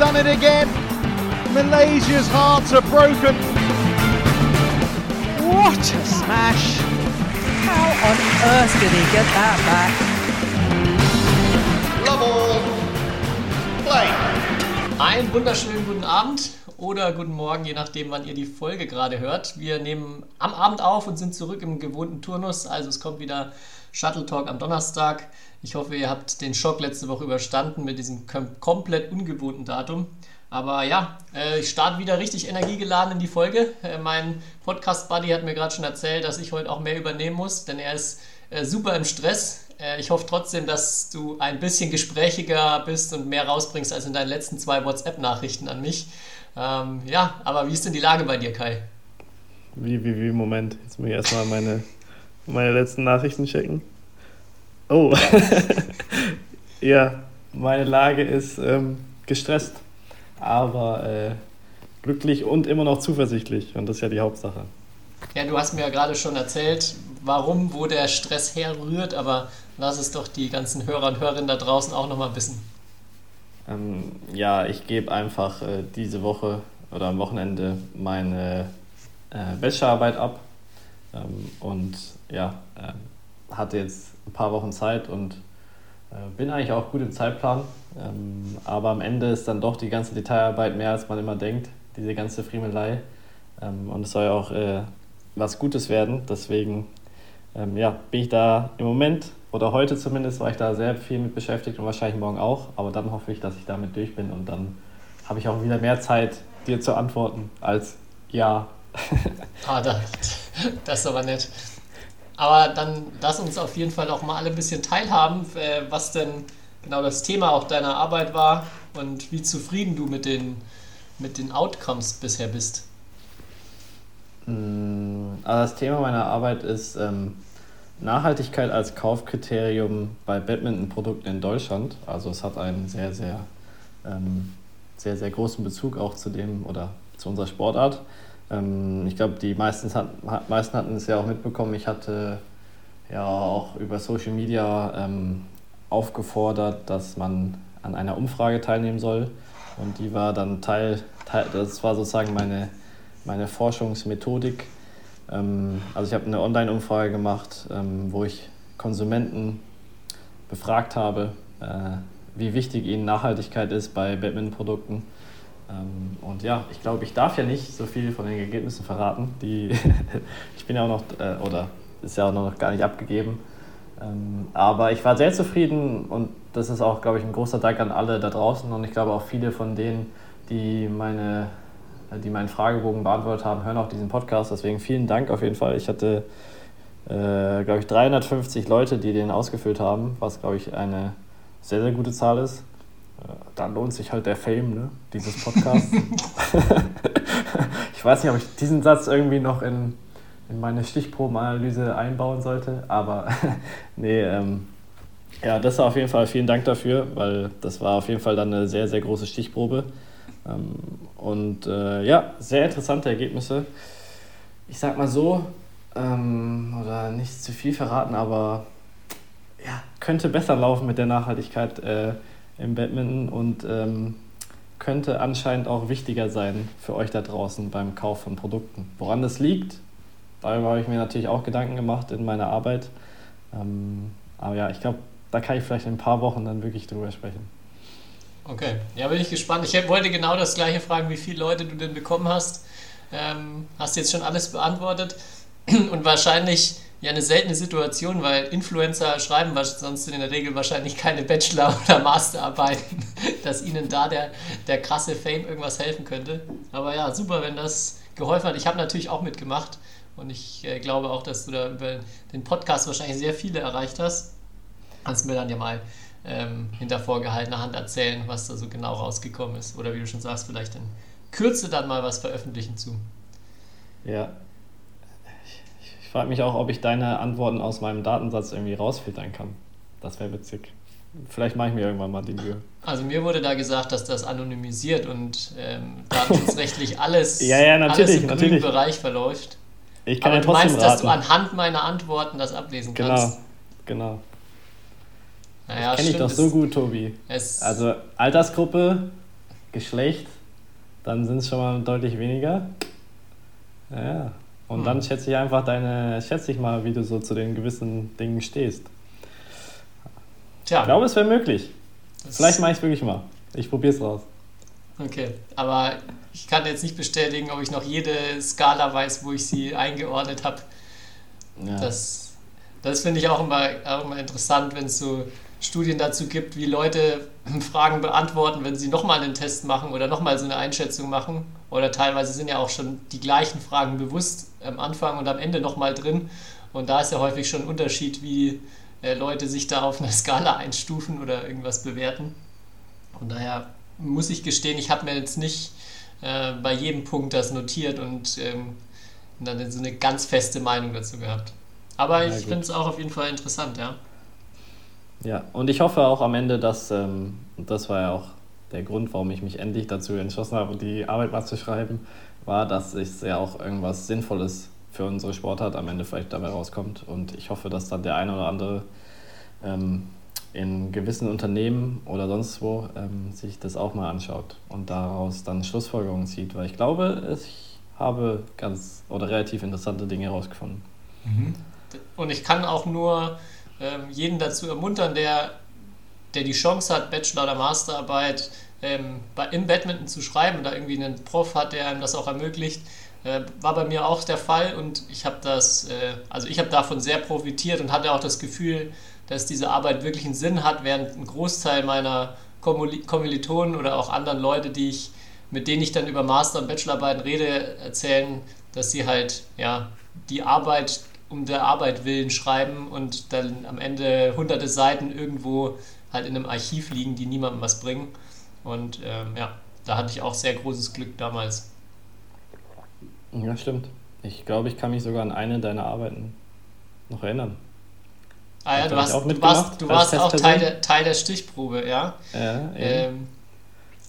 done it again. Malaysia's hearts are broken. What a smash! How on earth did he get that back? Love all. Play. Einen wunderschönen guten Abend oder guten Morgen, je nachdem, wann ihr die Folge gerade hört. Wir nehmen am Abend auf und sind zurück im gewohnten Turnus. Also es kommt wieder Shuttle Talk am Donnerstag. Ich hoffe, ihr habt den Schock letzte Woche überstanden mit diesem kom komplett ungewohnten Datum. Aber ja, äh, ich starte wieder richtig energiegeladen in die Folge. Äh, mein Podcast-Buddy hat mir gerade schon erzählt, dass ich heute auch mehr übernehmen muss, denn er ist äh, super im Stress. Äh, ich hoffe trotzdem, dass du ein bisschen gesprächiger bist und mehr rausbringst als in deinen letzten zwei WhatsApp-Nachrichten an mich. Ähm, ja, aber wie ist denn die Lage bei dir, Kai? Wie, wie, wie, Moment. Jetzt muss ich erstmal meine, meine letzten Nachrichten checken. Oh. ja, meine Lage ist ähm, gestresst, aber äh, glücklich und immer noch zuversichtlich. Und das ist ja die Hauptsache. Ja, du hast mir ja gerade schon erzählt, warum, wo der Stress herrührt, aber lass es doch die ganzen Hörer und Hörerinnen da draußen auch nochmal wissen. Ähm, ja, ich gebe einfach äh, diese Woche oder am Wochenende meine äh, Bachelorarbeit ab ähm, und ja, äh, hatte jetzt ein paar Wochen Zeit und äh, bin eigentlich auch gut im Zeitplan. Ähm, aber am Ende ist dann doch die ganze Detailarbeit mehr, als man immer denkt, diese ganze Friemelei. Ähm, und es soll ja auch äh, was Gutes werden. Deswegen ähm, ja, bin ich da im Moment oder heute zumindest war ich da sehr viel mit beschäftigt und wahrscheinlich morgen auch. Aber dann hoffe ich, dass ich damit durch bin und dann habe ich auch wieder mehr Zeit, dir zu antworten als ja. ah, das, das ist aber nett. Aber dann lass uns auf jeden Fall auch mal alle ein bisschen teilhaben, äh, was denn genau das Thema auch deiner Arbeit war und wie zufrieden du mit den, mit den Outcomes bisher bist. Mm, also das Thema meiner Arbeit ist ähm, Nachhaltigkeit als Kaufkriterium bei Badminton-Produkten in Deutschland. Also es hat einen sehr, sehr, ähm, sehr, sehr großen Bezug auch zu dem oder zu unserer Sportart. Ähm, ich glaube, die meisten, hat, meisten hatten es ja auch mitbekommen. Ich hatte ja auch über Social Media ähm, aufgefordert, dass man an einer Umfrage teilnehmen soll. Und die war dann Teil, Teil das war sozusagen meine, meine Forschungsmethodik. Ähm, also ich habe eine Online-Umfrage gemacht, ähm, wo ich Konsumenten befragt habe, äh, wie wichtig ihnen Nachhaltigkeit ist bei Badminton-Produkten ähm, und ja, ich glaube, ich darf ja nicht so viel von den Ergebnissen verraten. Die ich bin ja auch noch, äh, oder ist ja auch noch gar nicht abgegeben. Ähm, aber ich war sehr zufrieden und das ist auch, glaube ich, ein großer Dank an alle da draußen. Und ich glaube auch viele von denen, die, meine, die meinen Fragebogen beantwortet haben, hören auch diesen Podcast. Deswegen vielen Dank auf jeden Fall. Ich hatte, äh, glaube ich, 350 Leute, die den ausgefüllt haben, was, glaube ich, eine sehr, sehr gute Zahl ist. Äh, da lohnt sich halt der Fame, ne? dieses Podcast. ich weiß nicht, ob ich diesen Satz irgendwie noch in, in meine Stichprobenanalyse einbauen sollte, aber nee, ähm, ja, das war auf jeden Fall vielen Dank dafür, weil das war auf jeden Fall dann eine sehr, sehr große Stichprobe. Ähm, und äh, ja, sehr interessante Ergebnisse. Ich sag mal so, ähm, oder nicht zu viel verraten, aber ja, könnte besser laufen mit der Nachhaltigkeit. Äh, im Badminton und ähm, könnte anscheinend auch wichtiger sein für euch da draußen beim Kauf von Produkten. Woran das liegt, darüber habe ich mir natürlich auch Gedanken gemacht in meiner Arbeit. Ähm, aber ja, ich glaube, da kann ich vielleicht in ein paar Wochen dann wirklich drüber sprechen. Okay, ja, bin ich gespannt. Ich wollte genau das gleiche fragen, wie viele Leute du denn bekommen hast. Ähm, hast jetzt schon alles beantwortet und wahrscheinlich ja eine seltene Situation, weil Influencer schreiben sonst in der Regel wahrscheinlich keine Bachelor- oder Masterarbeiten, dass ihnen da der, der krasse Fame irgendwas helfen könnte. Aber ja, super, wenn das geholfen hat. Ich habe natürlich auch mitgemacht und ich äh, glaube auch, dass du da über den Podcast wahrscheinlich sehr viele erreicht hast. Kannst mir dann ja mal ähm, hinter vorgehaltener Hand erzählen, was da so genau rausgekommen ist. Oder wie du schon sagst, vielleicht in Kürze dann mal was veröffentlichen zu. Ja, frage mich auch, ob ich deine Antworten aus meinem Datensatz irgendwie rausfiltern kann. Das wäre witzig. Vielleicht mache ich mir irgendwann mal die Mühe. Also mir wurde da gesagt, dass das anonymisiert und ähm, datenschutzrechtlich alles, ja, ja, alles im grünen Bereich verläuft. Ich kann Aber ja du meinst, raten. dass du anhand meiner Antworten das ablesen genau, kannst? Genau, genau. Naja, kenne ich doch so gut, Tobi. also Altersgruppe Geschlecht, dann sind es schon mal deutlich weniger. Ja. Und hm. dann schätze ich einfach deine, schätze ich mal, wie du so zu den gewissen Dingen stehst. Tja. Ich glaube, es wäre möglich. Das Vielleicht mache ich es wirklich mal. Ich probiere es raus. Okay, aber ich kann jetzt nicht bestätigen, ob ich noch jede Skala weiß, wo ich sie eingeordnet habe. Ja. Das, das finde ich auch immer, auch immer interessant, wenn es so Studien dazu gibt, wie Leute Fragen beantworten, wenn sie nochmal einen Test machen oder nochmal so eine Einschätzung machen. Oder teilweise sind ja auch schon die gleichen Fragen bewusst am Anfang und am Ende nochmal drin. Und da ist ja häufig schon ein Unterschied, wie äh, Leute sich da auf einer Skala einstufen oder irgendwas bewerten. Von daher muss ich gestehen, ich habe mir jetzt nicht äh, bei jedem Punkt das notiert und ähm, dann so eine ganz feste Meinung dazu gehabt. Aber ich finde es auch auf jeden Fall interessant, ja. Ja, und ich hoffe auch am Ende, dass, ähm, das war ja auch der Grund, warum ich mich endlich dazu entschlossen habe, die Arbeit mal zu schreiben, war, dass es ja auch irgendwas Sinnvolles für unsere Sportart am Ende vielleicht dabei rauskommt. Und ich hoffe, dass dann der eine oder andere ähm, in gewissen Unternehmen oder sonst wo ähm, sich das auch mal anschaut und daraus dann Schlussfolgerungen zieht, weil ich glaube, ich habe ganz oder relativ interessante Dinge herausgefunden. Mhm. Und ich kann auch nur ähm, jeden dazu ermuntern, der, der die Chance hat, Bachelor- oder Masterarbeit ähm, bei, im Badminton zu schreiben, da irgendwie einen Prof hat, der einem das auch ermöglicht. Äh, war bei mir auch der Fall und ich habe das, äh, also ich habe davon sehr profitiert und hatte auch das Gefühl, dass diese Arbeit wirklich einen Sinn hat, während ein Großteil meiner Kommilitonen oder auch anderen Leute, die ich, mit denen ich dann über Master- und Bachelorarbeiten rede, erzählen, dass sie halt ja, die Arbeit um der Arbeit willen schreiben und dann am Ende hunderte Seiten irgendwo halt in einem Archiv liegen, die niemandem was bringen. Und ähm, ja, da hatte ich auch sehr großes Glück damals. Ja, stimmt. Ich glaube, ich kann mich sogar an eine deiner Arbeiten noch erinnern. Ah ja, du, hast, du warst, du warst auch Teil der, Teil der Stichprobe, ja. Ja, ähm,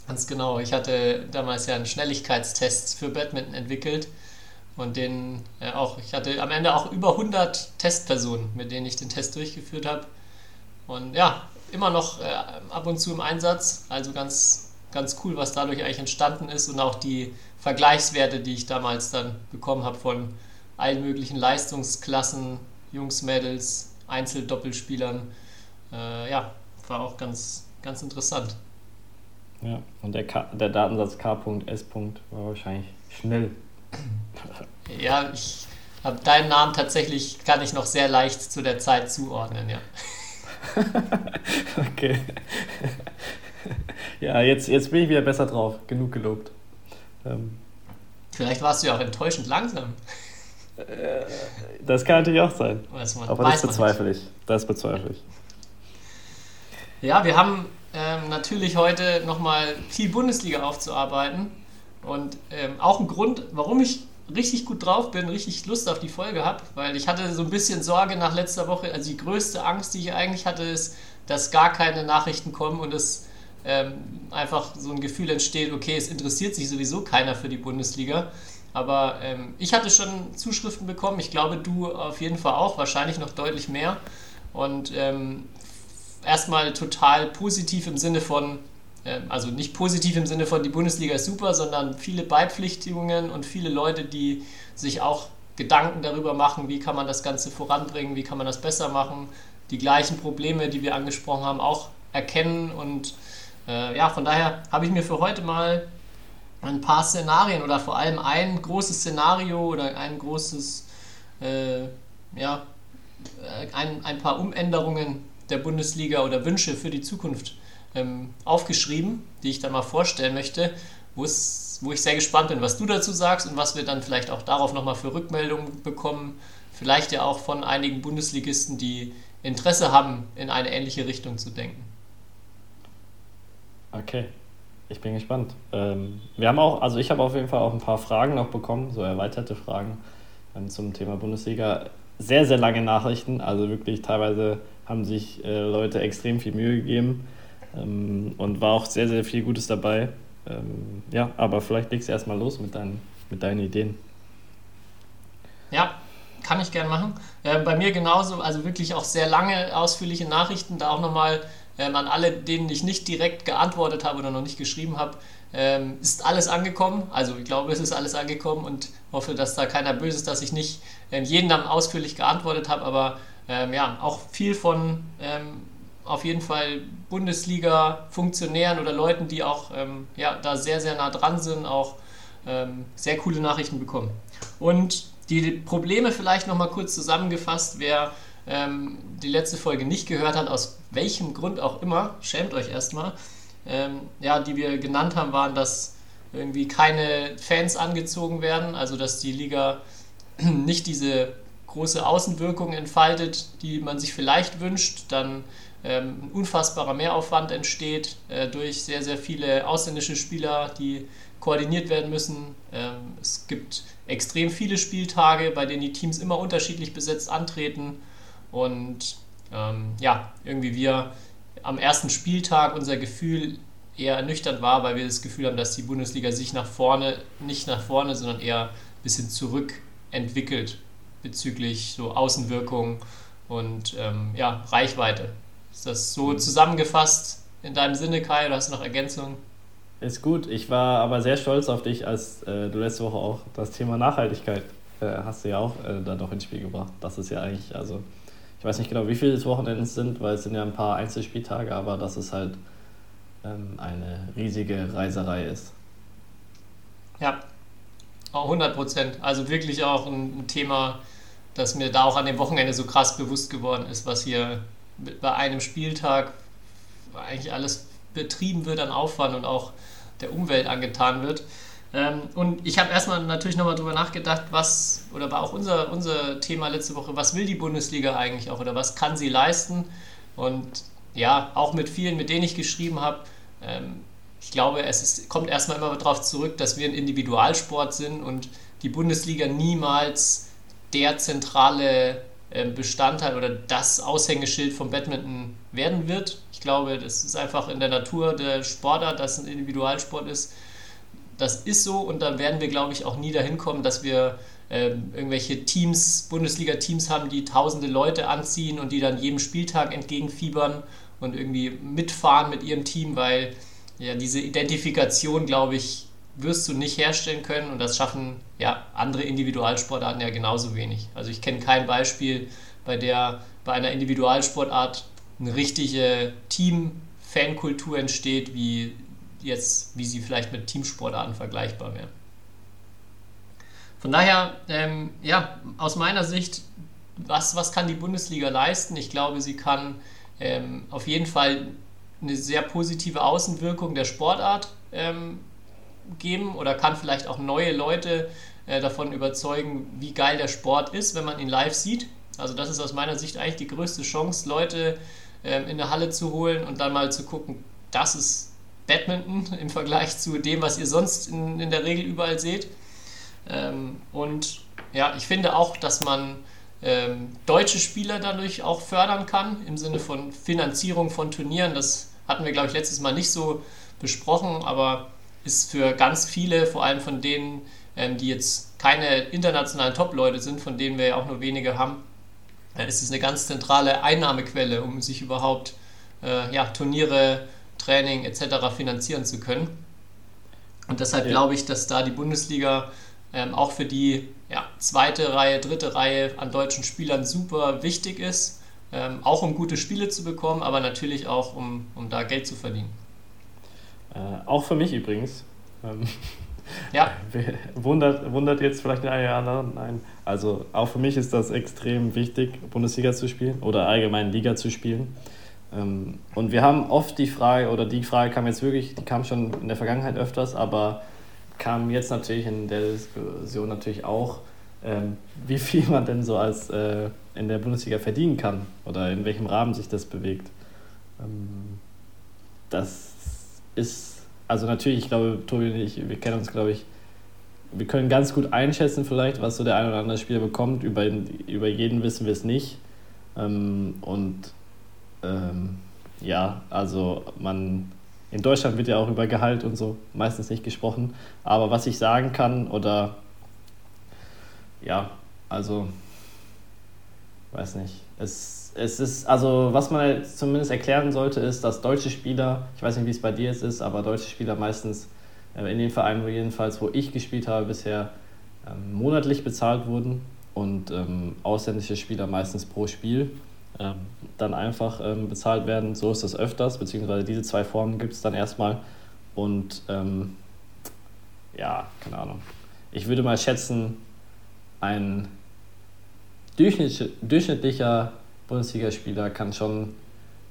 ganz genau. Ich hatte damals ja einen Schnelligkeitstest für Badminton entwickelt und den äh, auch, ich hatte am Ende auch über 100 Testpersonen, mit denen ich den Test durchgeführt habe. Und ja, immer noch äh, ab und zu im Einsatz. Also ganz, ganz cool, was dadurch eigentlich entstanden ist und auch die Vergleichswerte, die ich damals dann bekommen habe von allen möglichen Leistungsklassen, Jungs, Mädels, Einzeldoppelspielern. Äh, ja, war auch ganz, ganz interessant. Ja, und der, K der Datensatz K.S. war wahrscheinlich schnell. Ja, ich habe deinen Namen tatsächlich, kann ich noch sehr leicht zu der Zeit zuordnen, ja. okay. ja, jetzt, jetzt bin ich wieder besser drauf. Genug gelobt. Ähm. Vielleicht warst du ja auch enttäuschend langsam. Äh, das kann natürlich auch sein. Aber das bezweifle ich. Das bezweifle ich. Ja, wir haben ähm, natürlich heute nochmal viel Bundesliga aufzuarbeiten. Und ähm, auch ein Grund, warum ich richtig gut drauf bin, richtig Lust auf die Folge habe, weil ich hatte so ein bisschen Sorge nach letzter Woche. Also die größte Angst, die ich eigentlich hatte, ist, dass gar keine Nachrichten kommen und es ähm, einfach so ein Gefühl entsteht, okay, es interessiert sich sowieso keiner für die Bundesliga. Aber ähm, ich hatte schon Zuschriften bekommen, ich glaube du auf jeden Fall auch, wahrscheinlich noch deutlich mehr. Und ähm, erstmal total positiv im Sinne von, also nicht positiv im Sinne von die Bundesliga ist super, sondern viele Beipflichtigungen und viele Leute, die sich auch Gedanken darüber machen, wie kann man das Ganze voranbringen, wie kann man das besser machen, die gleichen Probleme, die wir angesprochen haben, auch erkennen. Und äh, ja, von daher habe ich mir für heute mal ein paar Szenarien oder vor allem ein großes Szenario oder ein großes, äh, ja, äh, ein, ein paar Umänderungen der Bundesliga oder Wünsche für die Zukunft ähm, aufgeschrieben, die ich dann mal vorstellen möchte, wo ich sehr gespannt bin, was du dazu sagst und was wir dann vielleicht auch darauf nochmal für Rückmeldungen bekommen. Vielleicht ja auch von einigen Bundesligisten, die Interesse haben, in eine ähnliche Richtung zu denken. Okay, ich bin gespannt. Ähm, wir haben auch, also ich habe auf jeden Fall auch ein paar Fragen noch bekommen, so erweiterte Fragen ähm, zum Thema Bundesliga. Sehr, sehr lange Nachrichten, also wirklich teilweise haben sich äh, Leute extrem viel Mühe gegeben ähm, und war auch sehr, sehr viel Gutes dabei. Ähm, ja, aber vielleicht legst du erstmal los mit deinen, mit deinen Ideen. Ja, kann ich gern machen. Äh, bei mir genauso, also wirklich auch sehr lange, ausführliche Nachrichten, da auch nochmal ähm, an alle, denen ich nicht direkt geantwortet habe oder noch nicht geschrieben habe, ähm, ist alles angekommen. Also ich glaube, es ist alles angekommen und hoffe, dass da keiner böse ist, dass ich nicht ähm, jeden dann ausführlich geantwortet habe, aber ähm, ja, auch viel von ähm, auf jeden Fall Bundesliga-Funktionären oder Leuten, die auch ähm, ja, da sehr, sehr nah dran sind, auch ähm, sehr coole Nachrichten bekommen. Und die Probleme vielleicht nochmal kurz zusammengefasst, wer ähm, die letzte Folge nicht gehört hat, aus welchem Grund auch immer, schämt euch erstmal, ähm, ja, die wir genannt haben, waren, dass irgendwie keine Fans angezogen werden, also dass die Liga nicht diese große Außenwirkung entfaltet, die man sich vielleicht wünscht, dann ein unfassbarer Mehraufwand entsteht äh, durch sehr, sehr viele ausländische Spieler, die koordiniert werden müssen. Ähm, es gibt extrem viele Spieltage, bei denen die Teams immer unterschiedlich besetzt antreten und ähm, ja, irgendwie wir am ersten Spieltag unser Gefühl eher ernüchternd war, weil wir das Gefühl haben, dass die Bundesliga sich nach vorne, nicht nach vorne, sondern eher ein bisschen zurück entwickelt bezüglich so Außenwirkung und ähm, ja, Reichweite. Ist das so zusammengefasst in deinem Sinne, Kai, oder hast du noch Ergänzungen? Ist gut. Ich war aber sehr stolz auf dich, als äh, du letzte Woche auch das Thema Nachhaltigkeit äh, hast du ja auch äh, da noch ins Spiel gebracht. Das ist ja eigentlich, also ich weiß nicht genau, wie viele Wochenenden es sind, weil es sind ja ein paar Einzelspieltage, aber dass es halt ähm, eine riesige Reiserei ist. Ja, 100 Prozent. Also wirklich auch ein, ein Thema, das mir da auch an dem Wochenende so krass bewusst geworden ist, was hier bei einem Spieltag eigentlich alles betrieben wird an Aufwand und auch der Umwelt angetan wird. Ähm, und ich habe erstmal natürlich nochmal drüber nachgedacht, was, oder war auch unser, unser Thema letzte Woche, was will die Bundesliga eigentlich auch oder was kann sie leisten? Und ja, auch mit vielen, mit denen ich geschrieben habe, ähm, ich glaube, es ist, kommt erstmal immer darauf zurück, dass wir ein Individualsport sind und die Bundesliga niemals der zentrale Bestandteil oder das Aushängeschild vom Badminton werden wird. Ich glaube, das ist einfach in der Natur der Sportart, dass ein Individualsport ist. Das ist so und da werden wir, glaube ich, auch nie dahin kommen, dass wir ähm, irgendwelche Teams, Bundesliga-Teams haben, die tausende Leute anziehen und die dann jedem Spieltag entgegenfiebern und irgendwie mitfahren mit ihrem Team, weil ja diese Identifikation, glaube ich, wirst du nicht herstellen können und das schaffen ja andere Individualsportarten ja genauso wenig. Also ich kenne kein Beispiel, bei der bei einer Individualsportart eine richtige Team-Fankultur entsteht, wie jetzt, wie sie vielleicht mit Teamsportarten vergleichbar wäre. Von daher, ähm, ja, aus meiner Sicht, was, was kann die Bundesliga leisten? Ich glaube, sie kann ähm, auf jeden Fall eine sehr positive Außenwirkung der Sportart ähm, geben oder kann vielleicht auch neue Leute äh, davon überzeugen, wie geil der Sport ist, wenn man ihn live sieht. Also das ist aus meiner Sicht eigentlich die größte Chance, Leute ähm, in der Halle zu holen und dann mal zu gucken, das ist Badminton im Vergleich zu dem, was ihr sonst in, in der Regel überall seht. Ähm, und ja, ich finde auch, dass man ähm, deutsche Spieler dadurch auch fördern kann, im Sinne von Finanzierung von Turnieren. Das hatten wir, glaube ich, letztes Mal nicht so besprochen, aber ist für ganz viele, vor allem von denen, ähm, die jetzt keine internationalen Top-Leute sind, von denen wir ja auch nur wenige haben, äh, ist es eine ganz zentrale Einnahmequelle, um sich überhaupt äh, ja, Turniere, Training etc. finanzieren zu können. Und deshalb ja. glaube ich, dass da die Bundesliga ähm, auch für die ja, zweite Reihe, dritte Reihe an deutschen Spielern super wichtig ist. Ähm, auch um gute Spiele zu bekommen, aber natürlich auch, um, um da Geld zu verdienen. Äh, auch für mich übrigens. Ähm, ja. wundert, wundert jetzt vielleicht den einen oder anderen. Nein. Also auch für mich ist das extrem wichtig, Bundesliga zu spielen oder allgemein Liga zu spielen. Ähm, und wir haben oft die Frage, oder die Frage kam jetzt wirklich, die kam schon in der Vergangenheit öfters, aber kam jetzt natürlich in der Diskussion natürlich auch, ähm, wie viel man denn so als äh, in der Bundesliga verdienen kann oder in welchem Rahmen sich das bewegt. Ähm, das ist, also natürlich, ich glaube, Tobi und ich, wir kennen uns, glaube ich, wir können ganz gut einschätzen vielleicht, was so der ein oder andere Spieler bekommt. Über, über jeden wissen wir es nicht. Ähm, und ähm, ja, also man, in Deutschland wird ja auch über Gehalt und so meistens nicht gesprochen. Aber was ich sagen kann oder ja, also weiß nicht. Es, es ist, also was man zumindest erklären sollte, ist, dass deutsche Spieler, ich weiß nicht, wie es bei dir jetzt ist, aber deutsche Spieler meistens äh, in den Vereinen, jedenfalls, wo ich gespielt habe, bisher ähm, monatlich bezahlt wurden und ähm, ausländische Spieler meistens pro Spiel ähm, dann einfach ähm, bezahlt werden. So ist das öfters, beziehungsweise diese zwei Formen gibt es dann erstmal. Und ähm, ja, keine Ahnung. Ich würde mal schätzen, ein durchschnittlicher Bundesligaspieler kann schon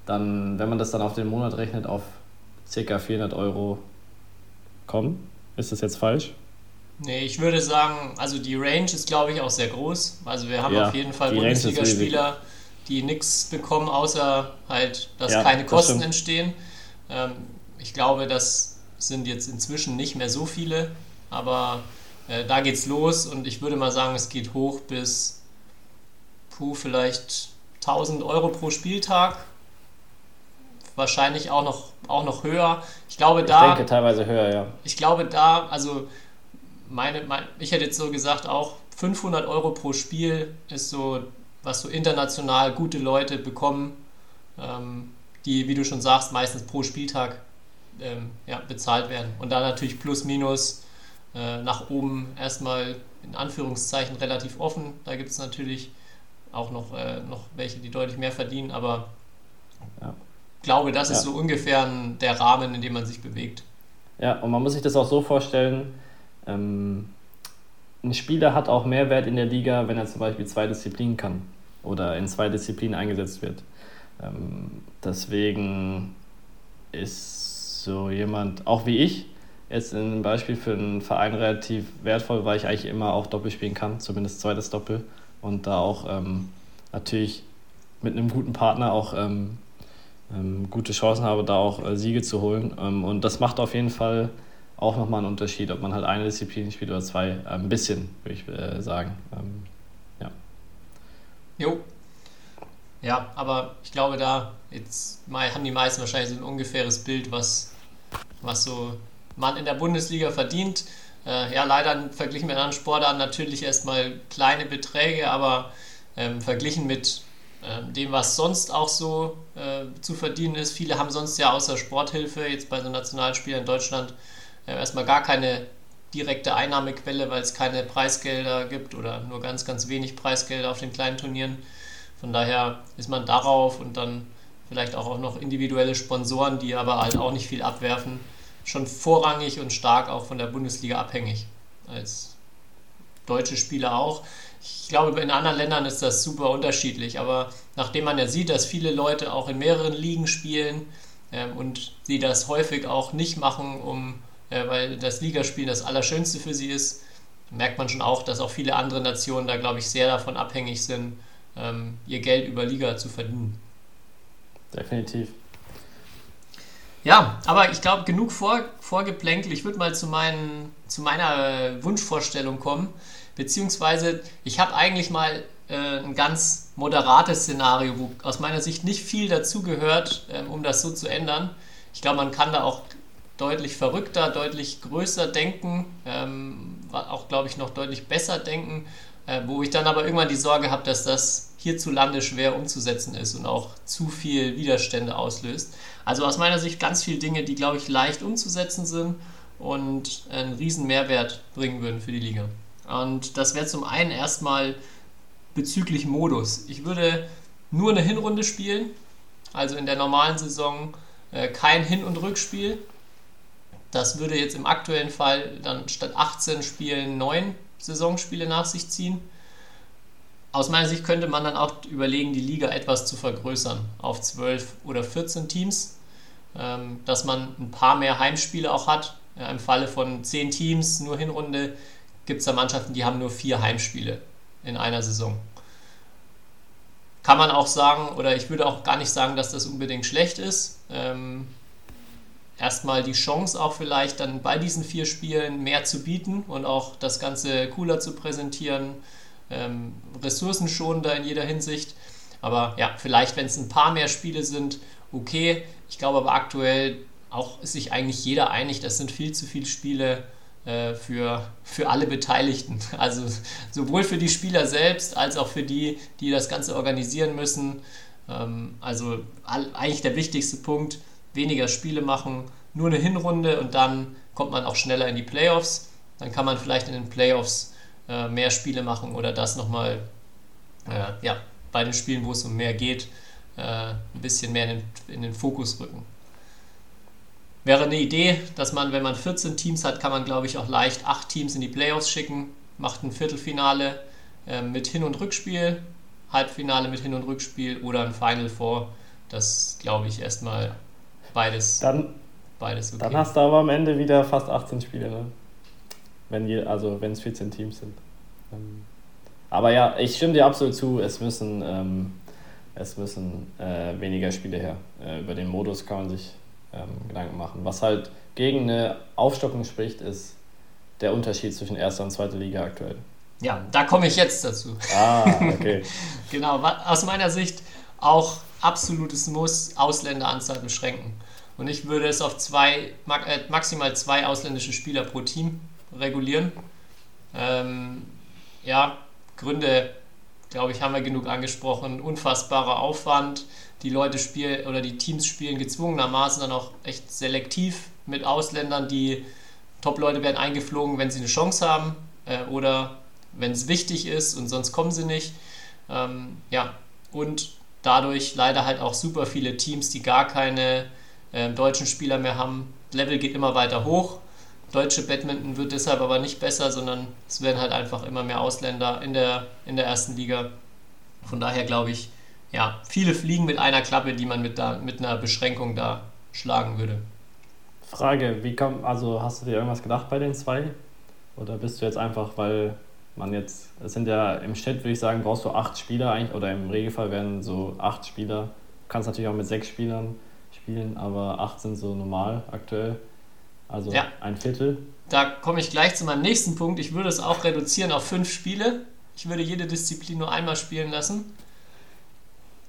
dann, wenn man das dann auf den Monat rechnet, auf ca. 400 Euro kommen. Ist das jetzt falsch? Nee, ich würde sagen, also die Range ist, glaube ich, auch sehr groß. Also wir haben ja, auf jeden Fall Bundesligaspieler, die nichts bekommen, außer halt, dass ja, keine Kosten das entstehen. Ähm, ich glaube, das sind jetzt inzwischen nicht mehr so viele, aber äh, da geht's los und ich würde mal sagen, es geht hoch bis puh, vielleicht 1000 Euro pro Spieltag. Wahrscheinlich auch noch, auch noch höher. Ich glaube, da. Ich denke teilweise höher, ja. Ich glaube, da, also meine, mein, ich hätte jetzt so gesagt, auch 500 Euro pro Spiel ist so, was so international gute Leute bekommen, ähm, die, wie du schon sagst, meistens pro Spieltag ähm, ja, bezahlt werden. Und da natürlich plus minus äh, nach oben erstmal in Anführungszeichen relativ offen. Da gibt es natürlich auch noch, äh, noch welche, die deutlich mehr verdienen, aber ja. glaube, das ja. ist so ungefähr der Rahmen, in dem man sich bewegt. Ja, und man muss sich das auch so vorstellen, ähm, ein Spieler hat auch mehr Wert in der Liga, wenn er zum Beispiel zwei Disziplinen kann oder in zwei Disziplinen eingesetzt wird. Ähm, deswegen ist so jemand, auch wie ich, jetzt ein Beispiel für einen Verein relativ wertvoll, weil ich eigentlich immer auch Doppel spielen kann, zumindest zweites Doppel und da auch ähm, natürlich mit einem guten Partner auch ähm, ähm, gute Chancen habe, da auch äh, Siege zu holen. Ähm, und das macht auf jeden Fall auch nochmal einen Unterschied, ob man halt eine Disziplin spielt oder zwei. Äh, ein bisschen, würde ich äh, sagen. Ähm, ja. Jo. Ja, aber ich glaube, da jetzt haben die meisten wahrscheinlich so ein ungefähres Bild, was, was so man in der Bundesliga verdient. Äh, ja, leider verglichen mit anderen Sportarten natürlich erstmal kleine Beträge, aber ähm, verglichen mit äh, dem, was sonst auch so äh, zu verdienen ist. Viele haben sonst ja außer Sporthilfe, jetzt bei so Nationalspielen in Deutschland, äh, erstmal gar keine direkte Einnahmequelle, weil es keine Preisgelder gibt oder nur ganz, ganz wenig Preisgelder auf den kleinen Turnieren. Von daher ist man darauf und dann vielleicht auch noch individuelle Sponsoren, die aber halt auch nicht viel abwerfen schon vorrangig und stark auch von der Bundesliga abhängig. Als deutsche Spieler auch. Ich glaube, in anderen Ländern ist das super unterschiedlich, aber nachdem man ja sieht, dass viele Leute auch in mehreren Ligen spielen ähm, und sie das häufig auch nicht machen, um, äh, weil das Ligaspielen das Allerschönste für sie ist, merkt man schon auch, dass auch viele andere Nationen da, glaube ich, sehr davon abhängig sind, ähm, ihr Geld über Liga zu verdienen. Definitiv. Ja, aber ich glaube, genug vor, vorgeplänkel. Ich würde mal zu, meinen, zu meiner Wunschvorstellung kommen. Beziehungsweise, ich habe eigentlich mal äh, ein ganz moderates Szenario, wo aus meiner Sicht nicht viel dazugehört, ähm, um das so zu ändern. Ich glaube, man kann da auch deutlich verrückter, deutlich größer denken, ähm, auch, glaube ich, noch deutlich besser denken, äh, wo ich dann aber irgendwann die Sorge habe, dass das hierzulande schwer umzusetzen ist und auch zu viel Widerstände auslöst. Also aus meiner Sicht ganz viele Dinge, die, glaube ich, leicht umzusetzen sind und einen riesen Mehrwert bringen würden für die Liga. Und das wäre zum einen erstmal bezüglich Modus. Ich würde nur eine Hinrunde spielen, also in der normalen Saison äh, kein Hin- und Rückspiel. Das würde jetzt im aktuellen Fall dann statt 18 Spielen 9 Saisonspiele nach sich ziehen. Aus meiner Sicht könnte man dann auch überlegen, die Liga etwas zu vergrößern auf 12 oder 14 Teams, ähm, dass man ein paar mehr Heimspiele auch hat. Im Falle von 10 Teams, nur Hinrunde, gibt es da Mannschaften, die haben nur vier Heimspiele in einer Saison. Kann man auch sagen, oder ich würde auch gar nicht sagen, dass das unbedingt schlecht ist. Ähm, erstmal die Chance auch vielleicht dann bei diesen vier Spielen mehr zu bieten und auch das Ganze cooler zu präsentieren ähm, ressourcenschonender in jeder Hinsicht. Aber ja, vielleicht, wenn es ein paar mehr Spiele sind, okay. Ich glaube aber aktuell auch ist sich eigentlich jeder einig, das sind viel zu viele Spiele äh, für, für alle Beteiligten. Also sowohl für die Spieler selbst als auch für die, die das Ganze organisieren müssen. Ähm, also all, eigentlich der wichtigste Punkt, weniger Spiele machen, nur eine Hinrunde und dann kommt man auch schneller in die Playoffs. Dann kann man vielleicht in den Playoffs äh, mehr Spiele machen oder das nochmal äh, ja, bei den Spielen, wo es um mehr geht, äh, ein bisschen mehr in den, in den Fokus rücken. Wäre eine Idee, dass man, wenn man 14 Teams hat, kann man, glaube ich, auch leicht 8 Teams in die Playoffs schicken, macht ein Viertelfinale äh, mit Hin- und Rückspiel, Halbfinale mit Hin- und Rückspiel oder ein Final Four. Das glaube ich erstmal beides, dann, beides okay. Dann hast du aber am Ende wieder fast 18 Spiele, ne? Wenn je, also wenn es 14 Teams sind. Ähm, aber ja, ich stimme dir absolut zu, es müssen, ähm, es müssen äh, weniger Spiele her. Äh, über den Modus kann man sich ähm, Gedanken machen. Was halt gegen eine Aufstockung spricht, ist der Unterschied zwischen erster und zweiter Liga aktuell. Ja, da komme ich jetzt dazu. Ah, okay. genau, aus meiner Sicht auch absolutes Muss Ausländeranzahl beschränken. Und ich würde es auf zwei, äh, maximal zwei ausländische Spieler pro Team regulieren. Ähm, ja, Gründe, glaube ich, haben wir genug angesprochen. Unfassbarer Aufwand, die Leute spielen oder die Teams spielen gezwungenermaßen dann auch echt selektiv mit Ausländern, die Top-Leute werden eingeflogen, wenn sie eine Chance haben äh, oder wenn es wichtig ist und sonst kommen sie nicht. Ähm, ja, und dadurch leider halt auch super viele Teams, die gar keine äh, deutschen Spieler mehr haben. Level geht immer weiter hoch. Deutsche Badminton wird deshalb aber nicht besser, sondern es werden halt einfach immer mehr Ausländer in der, in der ersten Liga. Von daher glaube ich, ja, viele Fliegen mit einer Klappe, die man mit, da, mit einer Beschränkung da schlagen würde. Frage, wie kommt, also hast du dir irgendwas gedacht bei den zwei? Oder bist du jetzt einfach, weil man jetzt, es sind ja im Chat, würde ich sagen, brauchst du acht Spieler eigentlich, oder im Regelfall werden so acht Spieler. Du kannst natürlich auch mit sechs Spielern spielen, aber acht sind so normal aktuell. Also ja. ein Viertel. Da komme ich gleich zu meinem nächsten Punkt. Ich würde es auch reduzieren auf fünf Spiele. Ich würde jede Disziplin nur einmal spielen lassen.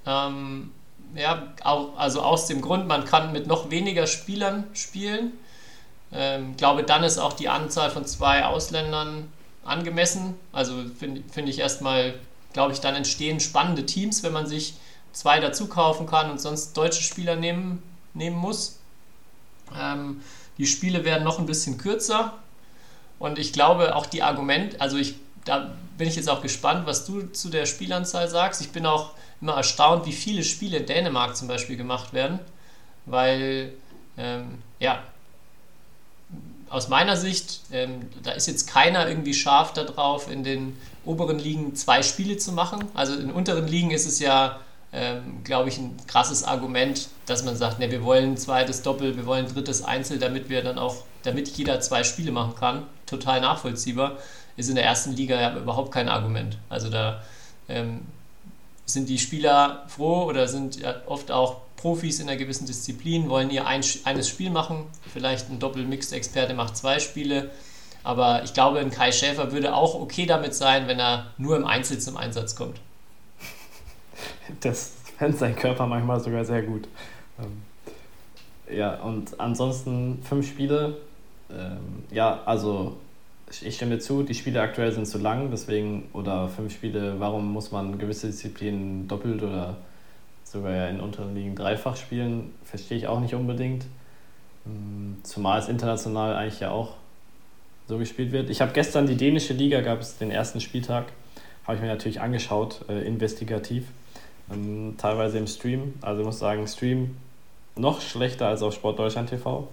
Ähm, ja, auch, also aus dem Grund, man kann mit noch weniger Spielern spielen. Ich ähm, glaube, dann ist auch die Anzahl von zwei Ausländern angemessen. Also finde find ich erstmal, glaube ich, dann entstehen spannende Teams, wenn man sich zwei dazu kaufen kann und sonst deutsche Spieler nehmen, nehmen muss. Ähm, die Spiele werden noch ein bisschen kürzer und ich glaube auch die Argument, also ich, da bin ich jetzt auch gespannt, was du zu der Spielanzahl sagst. Ich bin auch immer erstaunt, wie viele Spiele in Dänemark zum Beispiel gemacht werden, weil ähm, ja, aus meiner Sicht, ähm, da ist jetzt keiner irgendwie scharf darauf, in den oberen Ligen zwei Spiele zu machen. Also in unteren Ligen ist es ja, ähm, glaube ich, ein krasses Argument, dass man sagt, ne, wir wollen ein zweites Doppel, wir wollen ein drittes Einzel, damit wir dann auch, damit jeder zwei Spiele machen kann. Total nachvollziehbar. Ist in der ersten Liga ja überhaupt kein Argument. Also da ähm, sind die Spieler froh oder sind ja oft auch Profis in einer gewissen Disziplin, wollen ihr ein, eines Spiel machen. Vielleicht ein Doppel-Mixed-Experte macht zwei Spiele. Aber ich glaube, ein Kai Schäfer würde auch okay damit sein, wenn er nur im Einzel zum Einsatz kommt. Das fände sein Körper manchmal sogar sehr gut. Ähm, ja, und ansonsten fünf Spiele. Ähm, ja, also ich stimme zu, die Spiele aktuell sind zu lang, deswegen, oder fünf Spiele, warum muss man gewisse Disziplinen doppelt oder sogar ja in unteren Ligen dreifach spielen, verstehe ich auch nicht unbedingt. Mm, zumal es international eigentlich ja auch so gespielt wird. Ich habe gestern die dänische Liga, gab es den ersten Spieltag, habe ich mir natürlich angeschaut, äh, investigativ, ähm, teilweise im Stream. Also ich muss sagen, Stream noch schlechter als auf Sport Deutschland TV,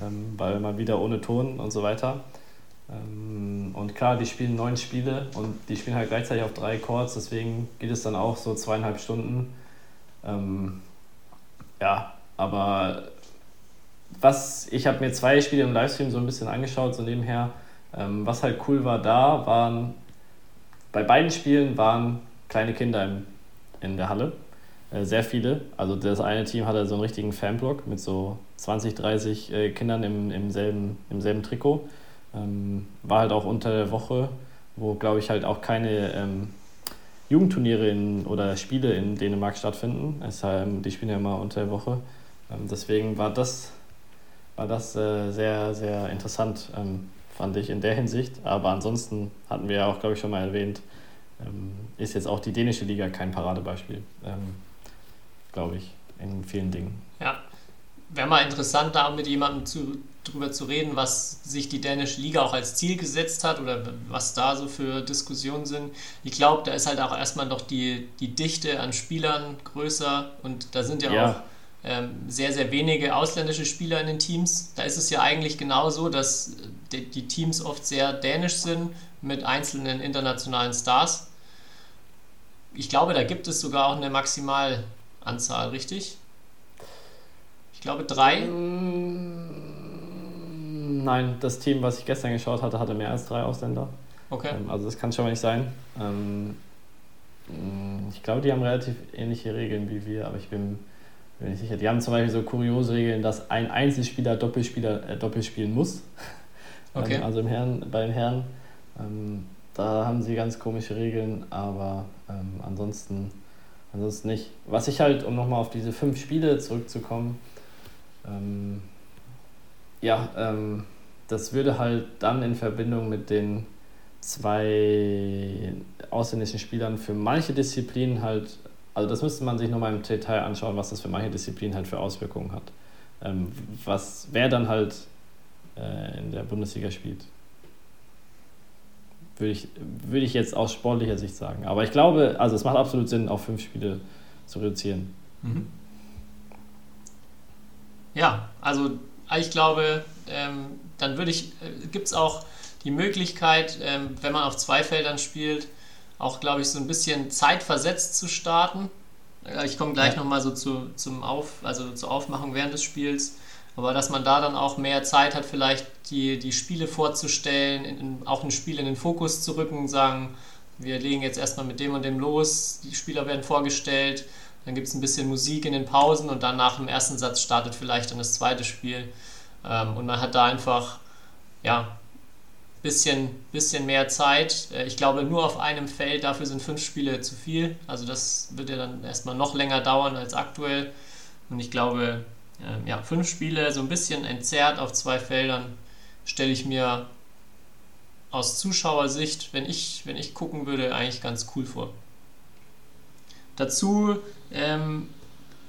ähm, weil mal wieder ohne Ton und so weiter. Ähm, und klar, die spielen neun Spiele und die spielen halt gleichzeitig auf drei Chords, deswegen geht es dann auch so zweieinhalb Stunden. Ähm, ja, aber was, ich habe mir zwei Spiele im Livestream so ein bisschen angeschaut, so nebenher. Ähm, was halt cool war da, waren, bei beiden Spielen waren kleine Kinder im, in der Halle. Äh, sehr viele. Also das eine Team hatte so einen richtigen Fanblock mit so 20, 30 äh, Kindern im, im, selben, im selben Trikot. Ähm, war halt auch unter der Woche, wo glaube ich halt auch keine ähm, Jugendturniere in, oder Spiele in Dänemark stattfinden. Es, ähm, die spielen ja immer unter der Woche. Ähm, deswegen war das, war das äh, sehr, sehr interessant, fand ich in der Hinsicht. Aber ansonsten hatten wir ja auch, glaube ich, schon mal erwähnt, ist jetzt auch die dänische Liga kein Paradebeispiel, ähm, glaube ich, in vielen Dingen. Ja, wäre mal interessant, da mit jemandem zu, drüber zu reden, was sich die dänische Liga auch als Ziel gesetzt hat oder was da so für Diskussionen sind. Ich glaube, da ist halt auch erstmal noch die, die Dichte an Spielern größer und da sind ja, ja. auch ähm, sehr, sehr wenige ausländische Spieler in den Teams. Da ist es ja eigentlich genauso, dass die, die Teams oft sehr dänisch sind mit einzelnen internationalen Stars. Ich glaube, da gibt es sogar auch eine Maximalanzahl, richtig? Ich glaube drei. Mm, nein, das Team, was ich gestern geschaut hatte, hatte mehr als drei Ausländer. Okay. Ähm, also das kann schon mal nicht sein. Ähm, mm, ich glaube, die haben relativ ähnliche Regeln wie wir, aber ich bin bin ich sicher. Die haben zum Beispiel so kuriose Regeln, dass ein Einzelspieler Doppelspieler äh, doppelt spielen muss. Okay. Ähm, also im Herren, bei den Herren. Da haben sie ganz komische Regeln, aber ähm, ansonsten, ansonsten nicht. Was ich halt, um nochmal auf diese fünf Spiele zurückzukommen, ähm, ja, ähm, das würde halt dann in Verbindung mit den zwei ausländischen Spielern für manche Disziplinen halt also das müsste man sich nochmal im Detail anschauen, was das für manche Disziplinen halt für Auswirkungen hat. Ähm, was, wer dann halt äh, in der Bundesliga spielt. Würde ich, würde ich jetzt aus sportlicher Sicht sagen. Aber ich glaube, also es macht absolut Sinn, auf fünf Spiele zu reduzieren. Mhm. Ja, also ich glaube, ähm, dann würde ich, äh, gibt es auch die Möglichkeit, ähm, wenn man auf zwei Feldern spielt, auch, glaube ich, so ein bisschen zeitversetzt zu starten. Ich komme gleich ja. nochmal so zu, zum Auf, also zur Aufmachung während des Spiels. Aber dass man da dann auch mehr Zeit hat, vielleicht die, die Spiele vorzustellen, in, auch ein Spiel in den Fokus zu rücken, sagen, wir legen jetzt erstmal mit dem und dem los, die Spieler werden vorgestellt, dann gibt es ein bisschen Musik in den Pausen und dann nach dem ersten Satz startet vielleicht dann das zweite Spiel. Ähm, und man hat da einfach ja, bisschen, bisschen mehr Zeit. Äh, ich glaube, nur auf einem Feld, dafür sind fünf Spiele zu viel. Also das wird ja dann erstmal noch länger dauern als aktuell. Und ich glaube, ähm, ja, fünf Spiele, so ein bisschen entzerrt auf zwei Feldern, stelle ich mir aus Zuschauersicht, wenn ich, wenn ich gucken würde, eigentlich ganz cool vor. Dazu ähm,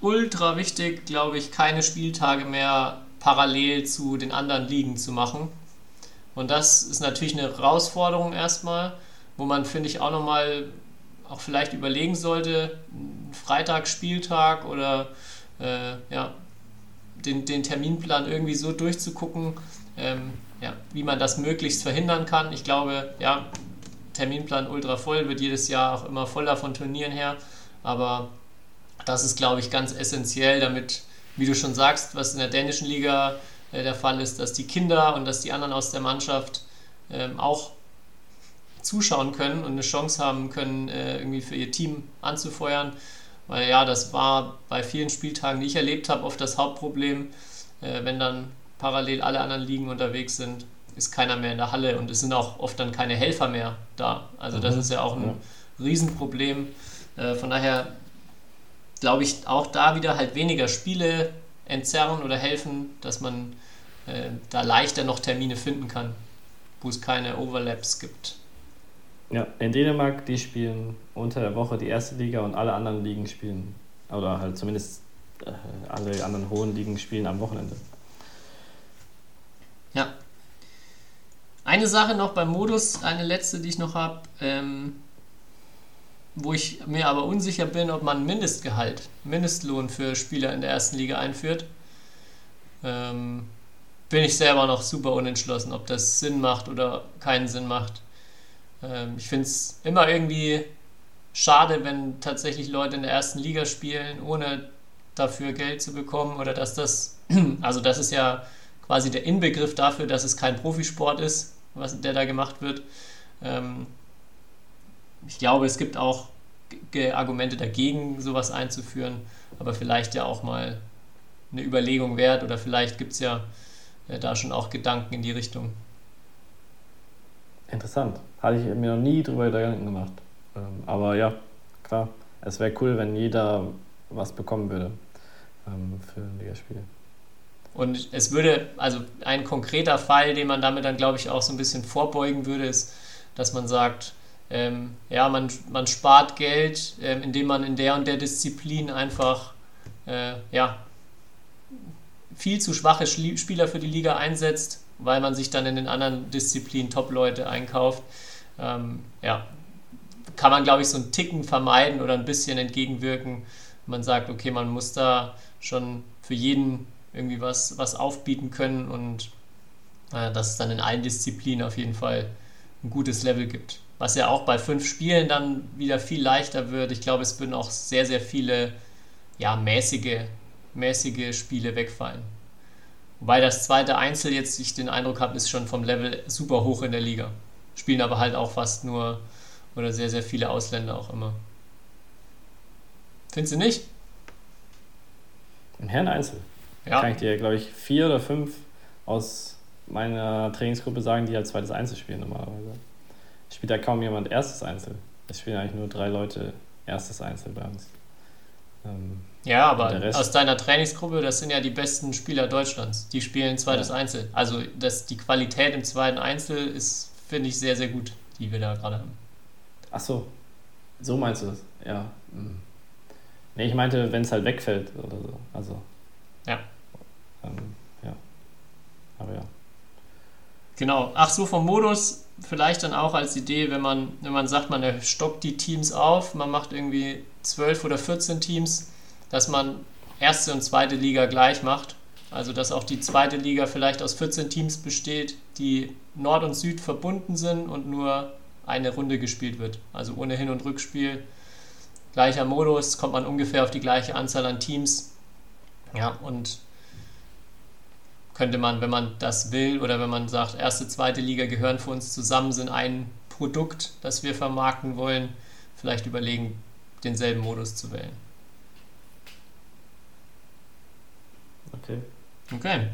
ultra wichtig, glaube ich, keine Spieltage mehr parallel zu den anderen Ligen zu machen. Und das ist natürlich eine Herausforderung erstmal, wo man, finde ich, auch nochmal auch vielleicht überlegen sollte, Freitag, Spieltag oder äh, ja, den, den Terminplan irgendwie so durchzugucken, ähm, ja, wie man das möglichst verhindern kann. Ich glaube, ja, Terminplan ultra voll, wird jedes Jahr auch immer voller von Turnieren her, aber das ist, glaube ich, ganz essentiell, damit, wie du schon sagst, was in der dänischen Liga äh, der Fall ist, dass die Kinder und dass die anderen aus der Mannschaft ähm, auch zuschauen können und eine Chance haben können, äh, irgendwie für ihr Team anzufeuern. Weil ja, das war bei vielen Spieltagen, die ich erlebt habe, oft das Hauptproblem, äh, wenn dann parallel alle anderen Ligen unterwegs sind, ist keiner mehr in der Halle und es sind auch oft dann keine Helfer mehr da. Also das mhm. ist ja auch ein. Riesenproblem. Äh, von daher glaube ich auch da wieder halt weniger Spiele entzerren oder helfen, dass man äh, da leichter noch Termine finden kann, wo es keine Overlaps gibt. Ja, in Dänemark, die spielen unter der Woche die erste Liga und alle anderen Ligen spielen, oder halt zumindest äh, alle anderen hohen Ligen spielen am Wochenende. Ja. Eine Sache noch beim Modus, eine letzte, die ich noch habe, ähm, wo ich mir aber unsicher bin, ob man Mindestgehalt, Mindestlohn für Spieler in der ersten Liga einführt. Ähm, bin ich selber noch super unentschlossen, ob das Sinn macht oder keinen Sinn macht. Ähm, ich finde es immer irgendwie schade, wenn tatsächlich Leute in der ersten Liga spielen, ohne dafür Geld zu bekommen oder dass das, also das ist ja quasi der Inbegriff dafür, dass es kein Profisport ist, was der da gemacht wird. Ähm, ich glaube, es gibt auch Argumente dagegen, sowas einzuführen, aber vielleicht ja auch mal eine Überlegung wert oder vielleicht gibt es ja äh, da schon auch Gedanken in die Richtung. Interessant. Hatte ich mir noch nie drüber Gedanken gemacht. Ähm, aber ja, klar, es wäre cool, wenn jeder was bekommen würde ähm, für ein Ligaspiel. Und es würde, also ein konkreter Fall, den man damit dann, glaube ich, auch so ein bisschen vorbeugen würde, ist, dass man sagt, ähm, ja, man, man spart Geld, ähm, indem man in der und der Disziplin einfach äh, ja, viel zu schwache Spieler für die Liga einsetzt, weil man sich dann in den anderen Disziplinen Top-Leute einkauft. Ähm, ja, kann man, glaube ich, so einen Ticken vermeiden oder ein bisschen entgegenwirken. Man sagt, okay, man muss da schon für jeden irgendwie was, was aufbieten können und äh, dass es dann in allen Disziplinen auf jeden Fall ein gutes Level gibt. Was ja auch bei fünf Spielen dann wieder viel leichter wird. Ich glaube, es würden auch sehr, sehr viele ja, mäßige, mäßige Spiele wegfallen. Wobei das zweite Einzel jetzt, ich den Eindruck habe, ist schon vom Level super hoch in der Liga. Spielen aber halt auch fast nur oder sehr, sehr viele Ausländer auch immer. Findest du nicht? Im Herren-Einzel. Ja. Kann ich dir, glaube ich, vier oder fünf aus meiner Trainingsgruppe sagen, die halt zweites Einzel spielen normalerweise. Spielt da kaum jemand erstes Einzel. Es spielen eigentlich nur drei Leute erstes Einzel bei uns. Ähm, ja, aber aus deiner Trainingsgruppe, das sind ja die besten Spieler Deutschlands. Die spielen zweites ja. Einzel. Also das, die Qualität im zweiten Einzel ist, finde ich, sehr, sehr gut, die wir da gerade haben. Ach so, so meinst du das? Ja. Hm. Nee, ich meinte, wenn es halt wegfällt oder so. Also. Ja. Ähm, ja. Aber ja. Genau. Ach so, vom Modus vielleicht dann auch als Idee, wenn man, wenn man sagt, man stockt die Teams auf, man macht irgendwie 12 oder 14 Teams, dass man erste und zweite Liga gleich macht. Also dass auch die zweite Liga vielleicht aus 14 Teams besteht, die Nord und Süd verbunden sind und nur eine Runde gespielt wird. Also ohne Hin- und Rückspiel. Gleicher Modus, kommt man ungefähr auf die gleiche Anzahl an Teams. Ja, und könnte man, wenn man das will oder wenn man sagt, erste, zweite Liga gehören für uns zusammen, sind ein Produkt, das wir vermarkten wollen, vielleicht überlegen, denselben Modus zu wählen. Okay. Okay.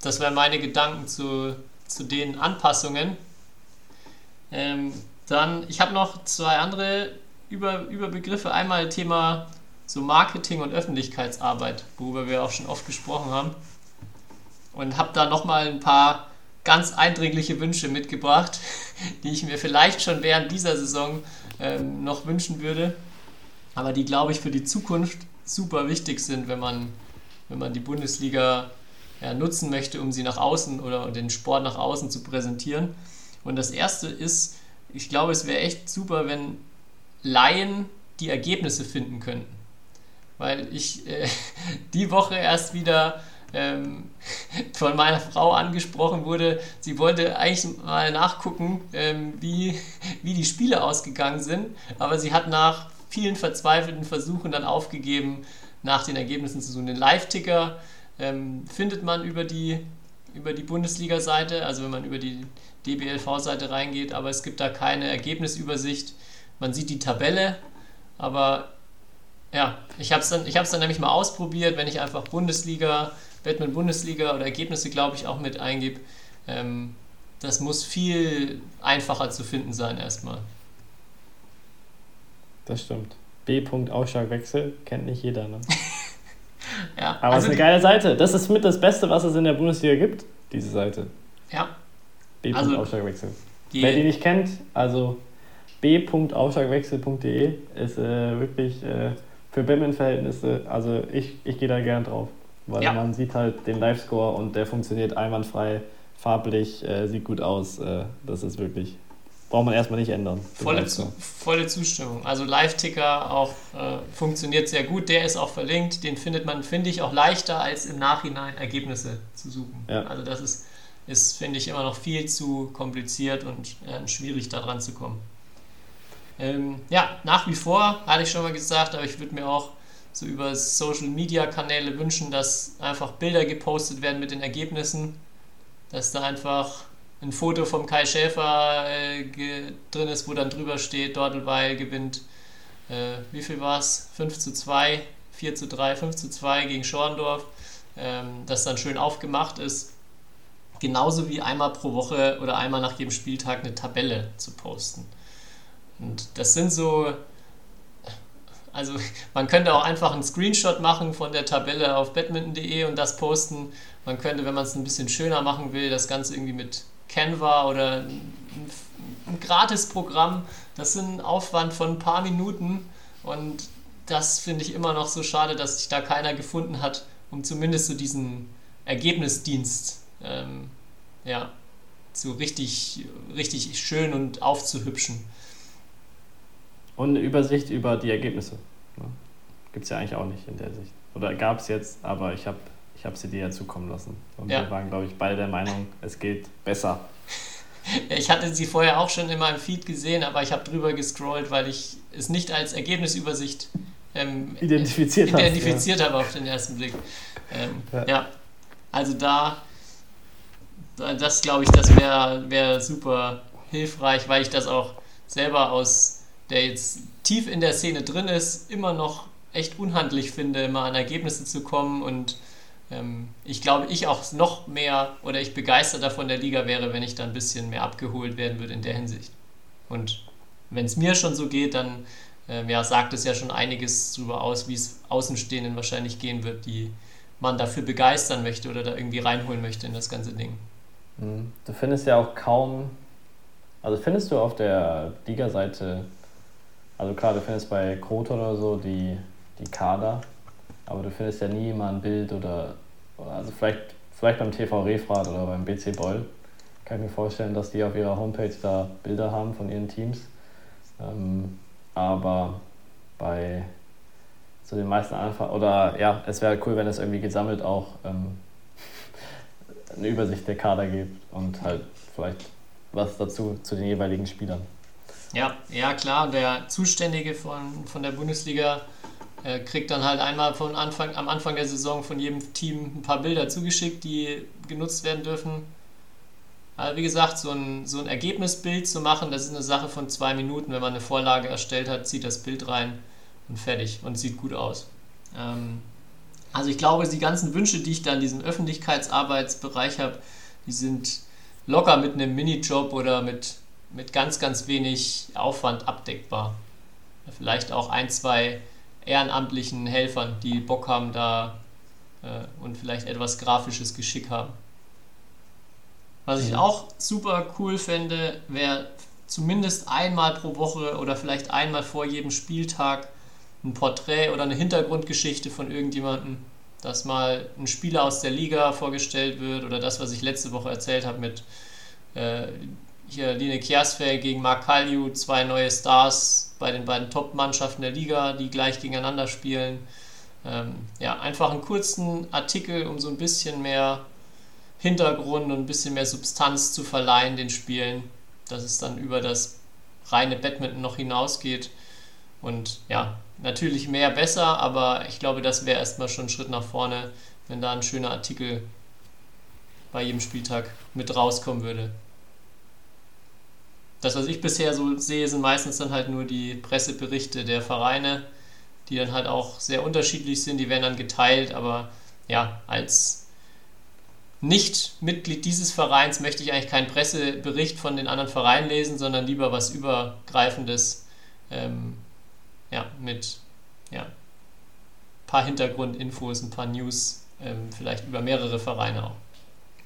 Das wären meine Gedanken zu, zu den Anpassungen. Ähm, dann, ich habe noch zwei andere Über, Überbegriffe. Einmal Thema so Marketing und Öffentlichkeitsarbeit, worüber wir auch schon oft gesprochen haben. Und habe da nochmal ein paar ganz eindringliche Wünsche mitgebracht, die ich mir vielleicht schon während dieser Saison ähm, noch wünschen würde, aber die, glaube ich, für die Zukunft super wichtig sind, wenn man, wenn man die Bundesliga ja, nutzen möchte, um sie nach außen oder den Sport nach außen zu präsentieren. Und das erste ist, ich glaube, es wäre echt super, wenn Laien die Ergebnisse finden könnten. Weil ich äh, die Woche erst wieder ähm, von meiner Frau angesprochen wurde, sie wollte eigentlich mal nachgucken, ähm, wie, wie die Spiele ausgegangen sind, aber sie hat nach vielen verzweifelten Versuchen dann aufgegeben, nach den Ergebnissen zu suchen. Den Live-Ticker ähm, findet man über die, über die Bundesliga-Seite, also wenn man über die DBLV-Seite reingeht, aber es gibt da keine Ergebnisübersicht. Man sieht die Tabelle, aber ja, ich habe es dann, dann nämlich mal ausprobiert, wenn ich einfach Bundesliga, Batman Bundesliga oder Ergebnisse, glaube ich, auch mit eingebe. Ähm, das muss viel einfacher zu finden sein erstmal. Das stimmt. B. Ausschlagwechsel kennt nicht jeder, ne? ja, Aber es also ist eine geile Seite. Das ist mit das Beste, was es in der Bundesliga gibt, diese Seite. Ja, B. Also, Aufschlagwechsel. Wer die nicht kennt, also b.aufschlagwechsel.de ist äh, wirklich äh, für Batman-Verhältnisse, also ich, ich gehe da gern drauf, weil ja. man sieht halt den Live-Score und der funktioniert einwandfrei, farblich, äh, sieht gut aus. Äh, das ist wirklich, braucht man erstmal nicht ändern. Volle, zu, volle Zustimmung. Also Live-Ticker auch äh, funktioniert sehr gut, der ist auch verlinkt, den findet man, finde ich, auch leichter als im Nachhinein Ergebnisse zu suchen. Ja. Also das ist ist, finde ich, immer noch viel zu kompliziert und äh, schwierig da dran zu kommen. Ähm, ja, nach wie vor, hatte ich schon mal gesagt, aber ich würde mir auch so über Social Media Kanäle wünschen, dass einfach Bilder gepostet werden mit den Ergebnissen, dass da einfach ein Foto vom Kai Schäfer äh, drin ist, wo dann drüber steht, Dortelweil gewinnt, äh, wie viel war es? 5 zu 2, 4 zu 3, 5 zu 2 gegen Schorndorf, ähm, das dann schön aufgemacht ist genauso wie einmal pro Woche oder einmal nach jedem Spieltag eine Tabelle zu posten. Und das sind so, also man könnte auch einfach einen Screenshot machen von der Tabelle auf badminton.de und das posten. Man könnte, wenn man es ein bisschen schöner machen will, das Ganze irgendwie mit Canva oder ein, ein Gratis-Programm. Das sind ein Aufwand von ein paar Minuten und das finde ich immer noch so schade, dass sich da keiner gefunden hat, um zumindest so diesen Ergebnisdienst ähm, ja, so richtig, richtig schön und aufzuhübschen. Und eine Übersicht über die Ergebnisse. Ne? Gibt es ja eigentlich auch nicht in der Sicht. Oder gab es jetzt, aber ich habe ich hab sie dir ja zukommen lassen. Und ja. wir waren, glaube ich, beide der Meinung, es geht besser. Ich hatte sie vorher auch schon in meinem Feed gesehen, aber ich habe drüber gescrollt, weil ich es nicht als Ergebnisübersicht ähm, identifiziert, identifiziert hast, habe auf den ersten Blick. Ähm, ja. ja. also da, das glaube ich, das wäre wär super hilfreich, weil ich das auch selber aus, der jetzt tief in der Szene drin ist, immer noch echt unhandlich finde, immer an Ergebnisse zu kommen und ich glaube, ich auch noch mehr oder ich begeisterter von der Liga wäre, wenn ich da ein bisschen mehr abgeholt werden würde in der Hinsicht. Und wenn es mir schon so geht, dann ähm, ja, sagt es ja schon einiges darüber aus, wie es Außenstehenden wahrscheinlich gehen wird, die man dafür begeistern möchte oder da irgendwie reinholen möchte in das ganze Ding. Mhm. Du findest ja auch kaum, also findest du auf der Liga-Seite, also klar, du findest bei Kroton oder so die, die Kader, aber du findest ja nie mal ein Bild oder, also vielleicht, vielleicht beim TV Refrat oder beim BC Boll, kann ich mir vorstellen, dass die auf ihrer Homepage da Bilder haben von ihren Teams. Ähm, aber bei so den meisten Anfang oder ja, es wäre cool, wenn es irgendwie gesammelt auch ähm, eine Übersicht der Kader gibt und halt vielleicht was dazu zu den jeweiligen Spielern. Ja, ja klar, der Zuständige von, von der Bundesliga äh, kriegt dann halt einmal von Anfang, am Anfang der Saison von jedem Team ein paar Bilder zugeschickt, die genutzt werden dürfen. Aber wie gesagt, so ein, so ein Ergebnisbild zu machen, das ist eine Sache von zwei Minuten. Wenn man eine Vorlage erstellt hat, zieht das Bild rein und fertig und sieht gut aus. Ähm, also ich glaube, die ganzen Wünsche, die ich da in diesem Öffentlichkeitsarbeitsbereich habe, die sind locker mit einem Minijob oder mit, mit ganz, ganz wenig Aufwand abdeckbar. Vielleicht auch ein, zwei ehrenamtlichen Helfern, die Bock haben da äh, und vielleicht etwas grafisches Geschick haben. Was ich auch super cool fände, wäre zumindest einmal pro Woche oder vielleicht einmal vor jedem Spieltag ein Porträt oder eine Hintergrundgeschichte von irgendjemandem, dass mal ein Spieler aus der Liga vorgestellt wird oder das, was ich letzte Woche erzählt habe mit äh, hier Line Kiersfeld gegen Mark Kalju, zwei neue Stars bei den beiden Top-Mannschaften der Liga, die gleich gegeneinander spielen. Ähm, ja, einfach einen kurzen Artikel, um so ein bisschen mehr Hintergrund und ein bisschen mehr Substanz zu verleihen den Spielen, dass es dann über das reine Badminton noch hinausgeht. Und ja, natürlich mehr besser, aber ich glaube, das wäre erstmal schon ein Schritt nach vorne, wenn da ein schöner Artikel bei jedem Spieltag mit rauskommen würde. Das, was ich bisher so sehe, sind meistens dann halt nur die Presseberichte der Vereine, die dann halt auch sehr unterschiedlich sind, die werden dann geteilt, aber ja, als nicht Mitglied dieses Vereins möchte ich eigentlich keinen Pressebericht von den anderen Vereinen lesen, sondern lieber was Übergreifendes ähm, ja, mit ja, ein paar Hintergrundinfos, ein paar News, ähm, vielleicht über mehrere Vereine auch.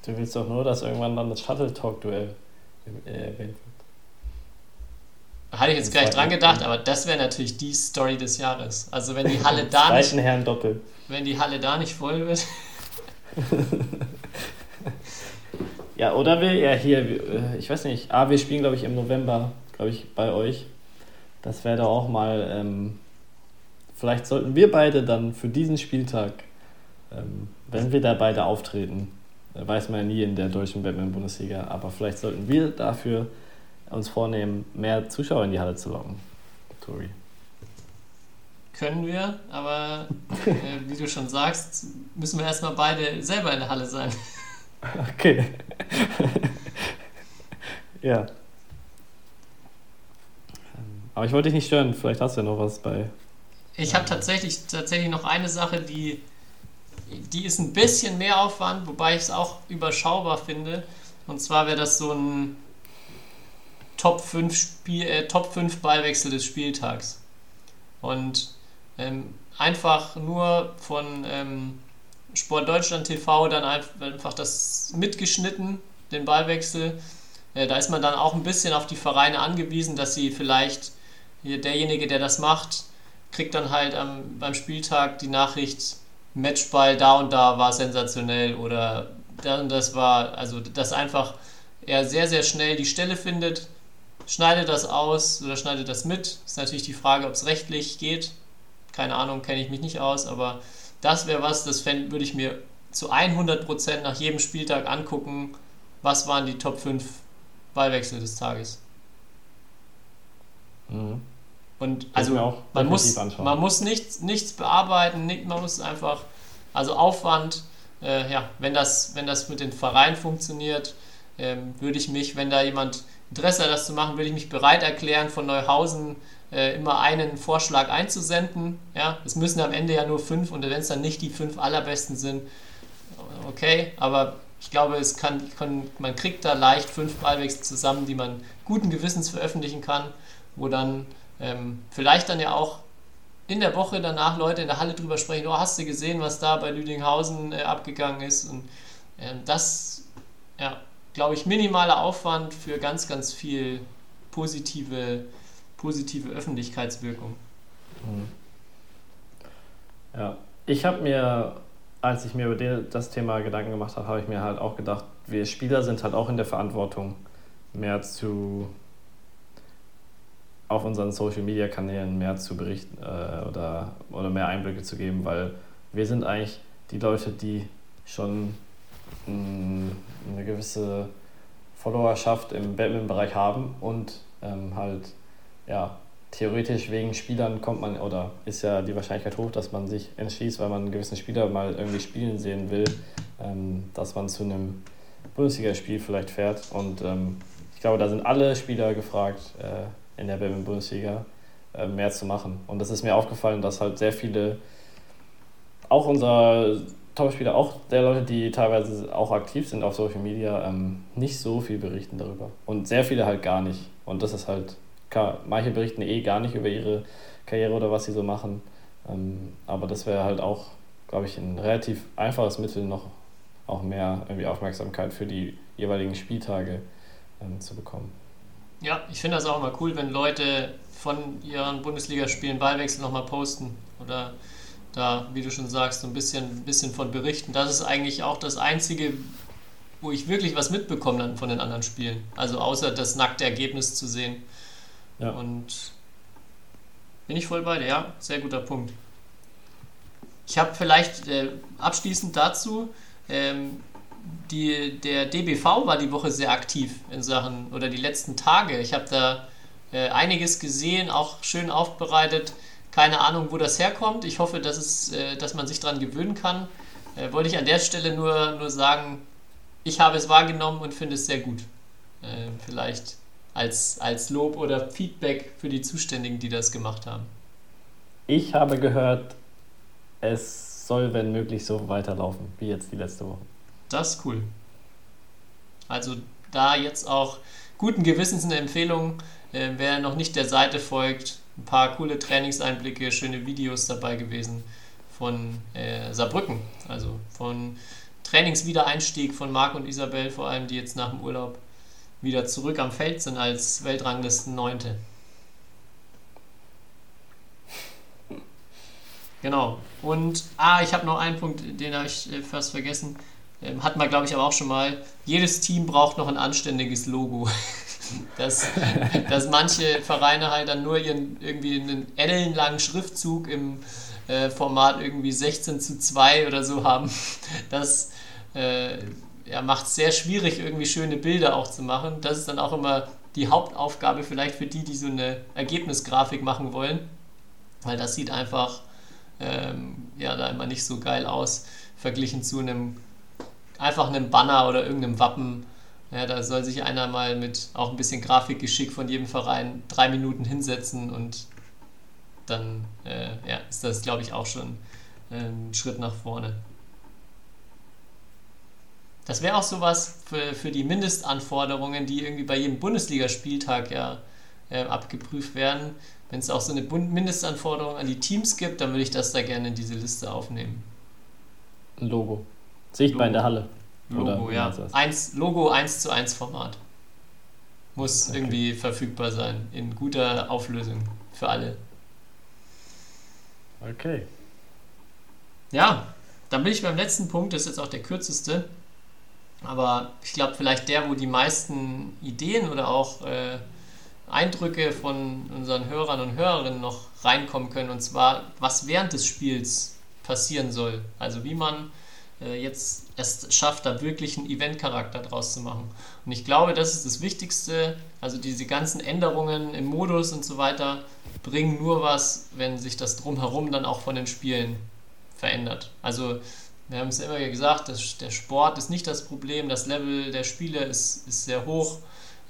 Du willst doch nur, dass irgendwann dann das Shuttle Talk-Duell äh, wird. Hatte ich jetzt gleich dran gedacht, aber das wäre natürlich die Story des Jahres. Also wenn die Halle da nicht, Herrn Doppel. wenn die Halle da nicht voll wird. ja, oder wir, ja, hier, äh, ich weiß nicht, ah, wir spielen, glaube ich, im November, glaube ich, bei euch. Das wäre doch auch mal, ähm, vielleicht sollten wir beide dann für diesen Spieltag, ähm, wenn wir da beide auftreten, äh, weiß man ja nie in der deutschen Batman-Bundesliga, aber vielleicht sollten wir dafür uns vornehmen, mehr Zuschauer in die Halle zu locken. Tori. Können wir, aber äh, wie du schon sagst, müssen wir erstmal beide selber in der Halle sein. Okay. ja. Aber ich wollte dich nicht stören, vielleicht hast du ja noch was bei. Ich habe tatsächlich, tatsächlich noch eine Sache, die, die ist ein bisschen mehr Aufwand, wobei ich es auch überschaubar finde. Und zwar wäre das so ein Top 5, Spiel, äh, Top 5 Ballwechsel des Spieltags. Und ähm, einfach nur von ähm, Sport Deutschland TV dann einfach das mitgeschnitten, den Ballwechsel. Äh, da ist man dann auch ein bisschen auf die Vereine angewiesen, dass sie vielleicht derjenige, der das macht, kriegt dann halt am, beim Spieltag die Nachricht, Matchball da und da war sensationell oder dann das war, also dass einfach er sehr, sehr schnell die Stelle findet, schneidet das aus oder schneidet das mit. Ist natürlich die Frage, ob es rechtlich geht. Keine Ahnung, kenne ich mich nicht aus, aber das wäre was, das würde ich mir zu 100% nach jedem Spieltag angucken. Was waren die Top 5 Ballwechsel des Tages? Mhm. Und also man muss, man muss nichts, nichts bearbeiten, nicht, man muss einfach, also Aufwand, äh, ja, wenn das, wenn das mit den Vereinen funktioniert, ähm, würde ich mich, wenn da jemand Interesse hat, das zu machen, würde ich mich bereit erklären, von Neuhausen äh, immer einen Vorschlag einzusenden. Ja, es müssen am Ende ja nur fünf und wenn es dann nicht die fünf allerbesten sind, okay, aber ich glaube, es kann, kann, man kriegt da leicht fünf Ballwechsel zusammen, die man guten Gewissens veröffentlichen kann, wo dann ähm, vielleicht dann ja auch in der Woche danach Leute in der Halle drüber sprechen, oh, hast du gesehen, was da bei Lüdinghausen äh, abgegangen ist? Und ähm, das, ja, glaube ich, minimaler Aufwand für ganz, ganz viel positive, positive Öffentlichkeitswirkung. Mhm. Ja, ich habe mir, als ich mir über das Thema Gedanken gemacht habe, habe ich mir halt auch gedacht, wir Spieler sind halt auch in der Verantwortung, mehr zu auf unseren Social Media Kanälen mehr zu berichten äh, oder, oder mehr Einblicke zu geben, weil wir sind eigentlich die Leute, die schon eine gewisse Followerschaft im Batman-Bereich haben und ähm, halt ja theoretisch wegen Spielern kommt man oder ist ja die Wahrscheinlichkeit hoch, dass man sich entschließt, weil man einen gewissen Spieler mal irgendwie spielen sehen will, ähm, dass man zu einem Bundesligaspiel vielleicht fährt und ähm, ich glaube, da sind alle Spieler gefragt, äh, in der Bundesliga äh, mehr zu machen. Und das ist mir aufgefallen, dass halt sehr viele, auch unser Topspieler, auch der Leute, die teilweise auch aktiv sind auf Social Media, ähm, nicht so viel berichten darüber. Und sehr viele halt gar nicht. Und das ist halt, klar, manche berichten eh gar nicht über ihre Karriere oder was sie so machen. Ähm, aber das wäre halt auch, glaube ich, ein relativ einfaches Mittel, noch auch mehr irgendwie Aufmerksamkeit für die jeweiligen Spieltage ähm, zu bekommen. Ja, ich finde das auch immer cool, wenn Leute von ihren Bundesligaspielen Ballwechsel nochmal posten oder da, wie du schon sagst, so ein bisschen, bisschen von berichten. Das ist eigentlich auch das Einzige, wo ich wirklich was mitbekomme dann von den anderen Spielen. Also außer das nackte Ergebnis zu sehen. Ja. Und bin ich voll bei dir, ja, sehr guter Punkt. Ich habe vielleicht äh, abschließend dazu, ähm, die, der DBV war die Woche sehr aktiv in Sachen, oder die letzten Tage. Ich habe da äh, einiges gesehen, auch schön aufbereitet. Keine Ahnung, wo das herkommt. Ich hoffe, dass, es, äh, dass man sich daran gewöhnen kann. Äh, wollte ich an der Stelle nur, nur sagen, ich habe es wahrgenommen und finde es sehr gut. Äh, vielleicht als, als Lob oder Feedback für die Zuständigen, die das gemacht haben. Ich habe gehört, es soll, wenn möglich, so weiterlaufen wie jetzt die letzte Woche. Das ist cool. Also da jetzt auch guten Gewissens eine Empfehlung, äh, wer noch nicht der Seite folgt, ein paar coole Trainingseinblicke, schöne Videos dabei gewesen von äh, Saarbrücken, also von Trainingswiedereinstieg von Marc und Isabel, vor allem die jetzt nach dem Urlaub wieder zurück am Feld sind als Weltranglisten Neunte. Genau. Und ah, ich habe noch einen Punkt, den habe ich äh, fast vergessen. Ähm, hat man, glaube ich, aber auch schon mal. Jedes Team braucht noch ein anständiges Logo. dass, dass manche Vereine halt dann nur ihren irgendwie einen ellenlangen Schriftzug im äh, Format irgendwie 16 zu 2 oder so haben. Das äh, ja, macht es sehr schwierig, irgendwie schöne Bilder auch zu machen. Das ist dann auch immer die Hauptaufgabe vielleicht für die, die so eine Ergebnisgrafik machen wollen. Weil das sieht einfach ähm, ja, da immer nicht so geil aus, verglichen zu einem einfach einem Banner oder irgendeinem Wappen. Ja, da soll sich einer mal mit auch ein bisschen Grafikgeschick von jedem Verein drei Minuten hinsetzen und dann äh, ja, ist das, glaube ich, auch schon äh, ein Schritt nach vorne. Das wäre auch sowas für, für die Mindestanforderungen, die irgendwie bei jedem Bundesligaspieltag ja äh, abgeprüft werden. Wenn es auch so eine Mindestanforderung an die Teams gibt, dann würde ich das da gerne in diese Liste aufnehmen. Logo. Sichtbar Logo. in der Halle. Logo, Oder ja. Eins, Logo 1 zu 1 Format. Muss okay. irgendwie verfügbar sein. In guter Auflösung für alle. Okay. Ja, dann bin ich beim letzten Punkt, das ist jetzt auch der kürzeste, aber ich glaube vielleicht der, wo die meisten Ideen oder auch äh, Eindrücke von unseren Hörern und Hörerinnen noch reinkommen können, und zwar, was während des Spiels passieren soll. Also wie man jetzt es schafft, da wirklich einen Event-Charakter draus zu machen. Und ich glaube, das ist das Wichtigste. Also diese ganzen Änderungen im Modus und so weiter bringen nur was, wenn sich das drumherum dann auch von den Spielen verändert. Also wir haben es immer gesagt, das, der Sport ist nicht das Problem, das Level der Spiele ist, ist sehr hoch,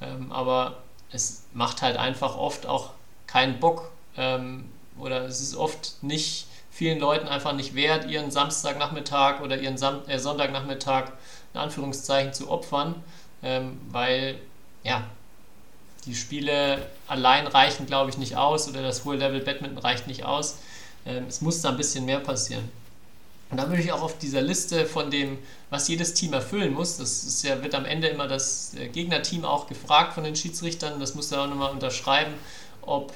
ähm, aber es macht halt einfach oft auch keinen Bock ähm, oder es ist oft nicht vielen Leuten einfach nicht wert, ihren Samstagnachmittag oder ihren Sam äh, Sonntagnachmittag in Anführungszeichen zu opfern, ähm, weil ja, die Spiele allein reichen, glaube ich, nicht aus oder das hohe Level Badminton reicht nicht aus. Ähm, es muss da ein bisschen mehr passieren. Und dann würde ich auch auf dieser Liste von dem, was jedes Team erfüllen muss, das ist ja, wird am Ende immer das äh, Gegnerteam auch gefragt von den Schiedsrichtern, das muss er auch nochmal unterschreiben, ob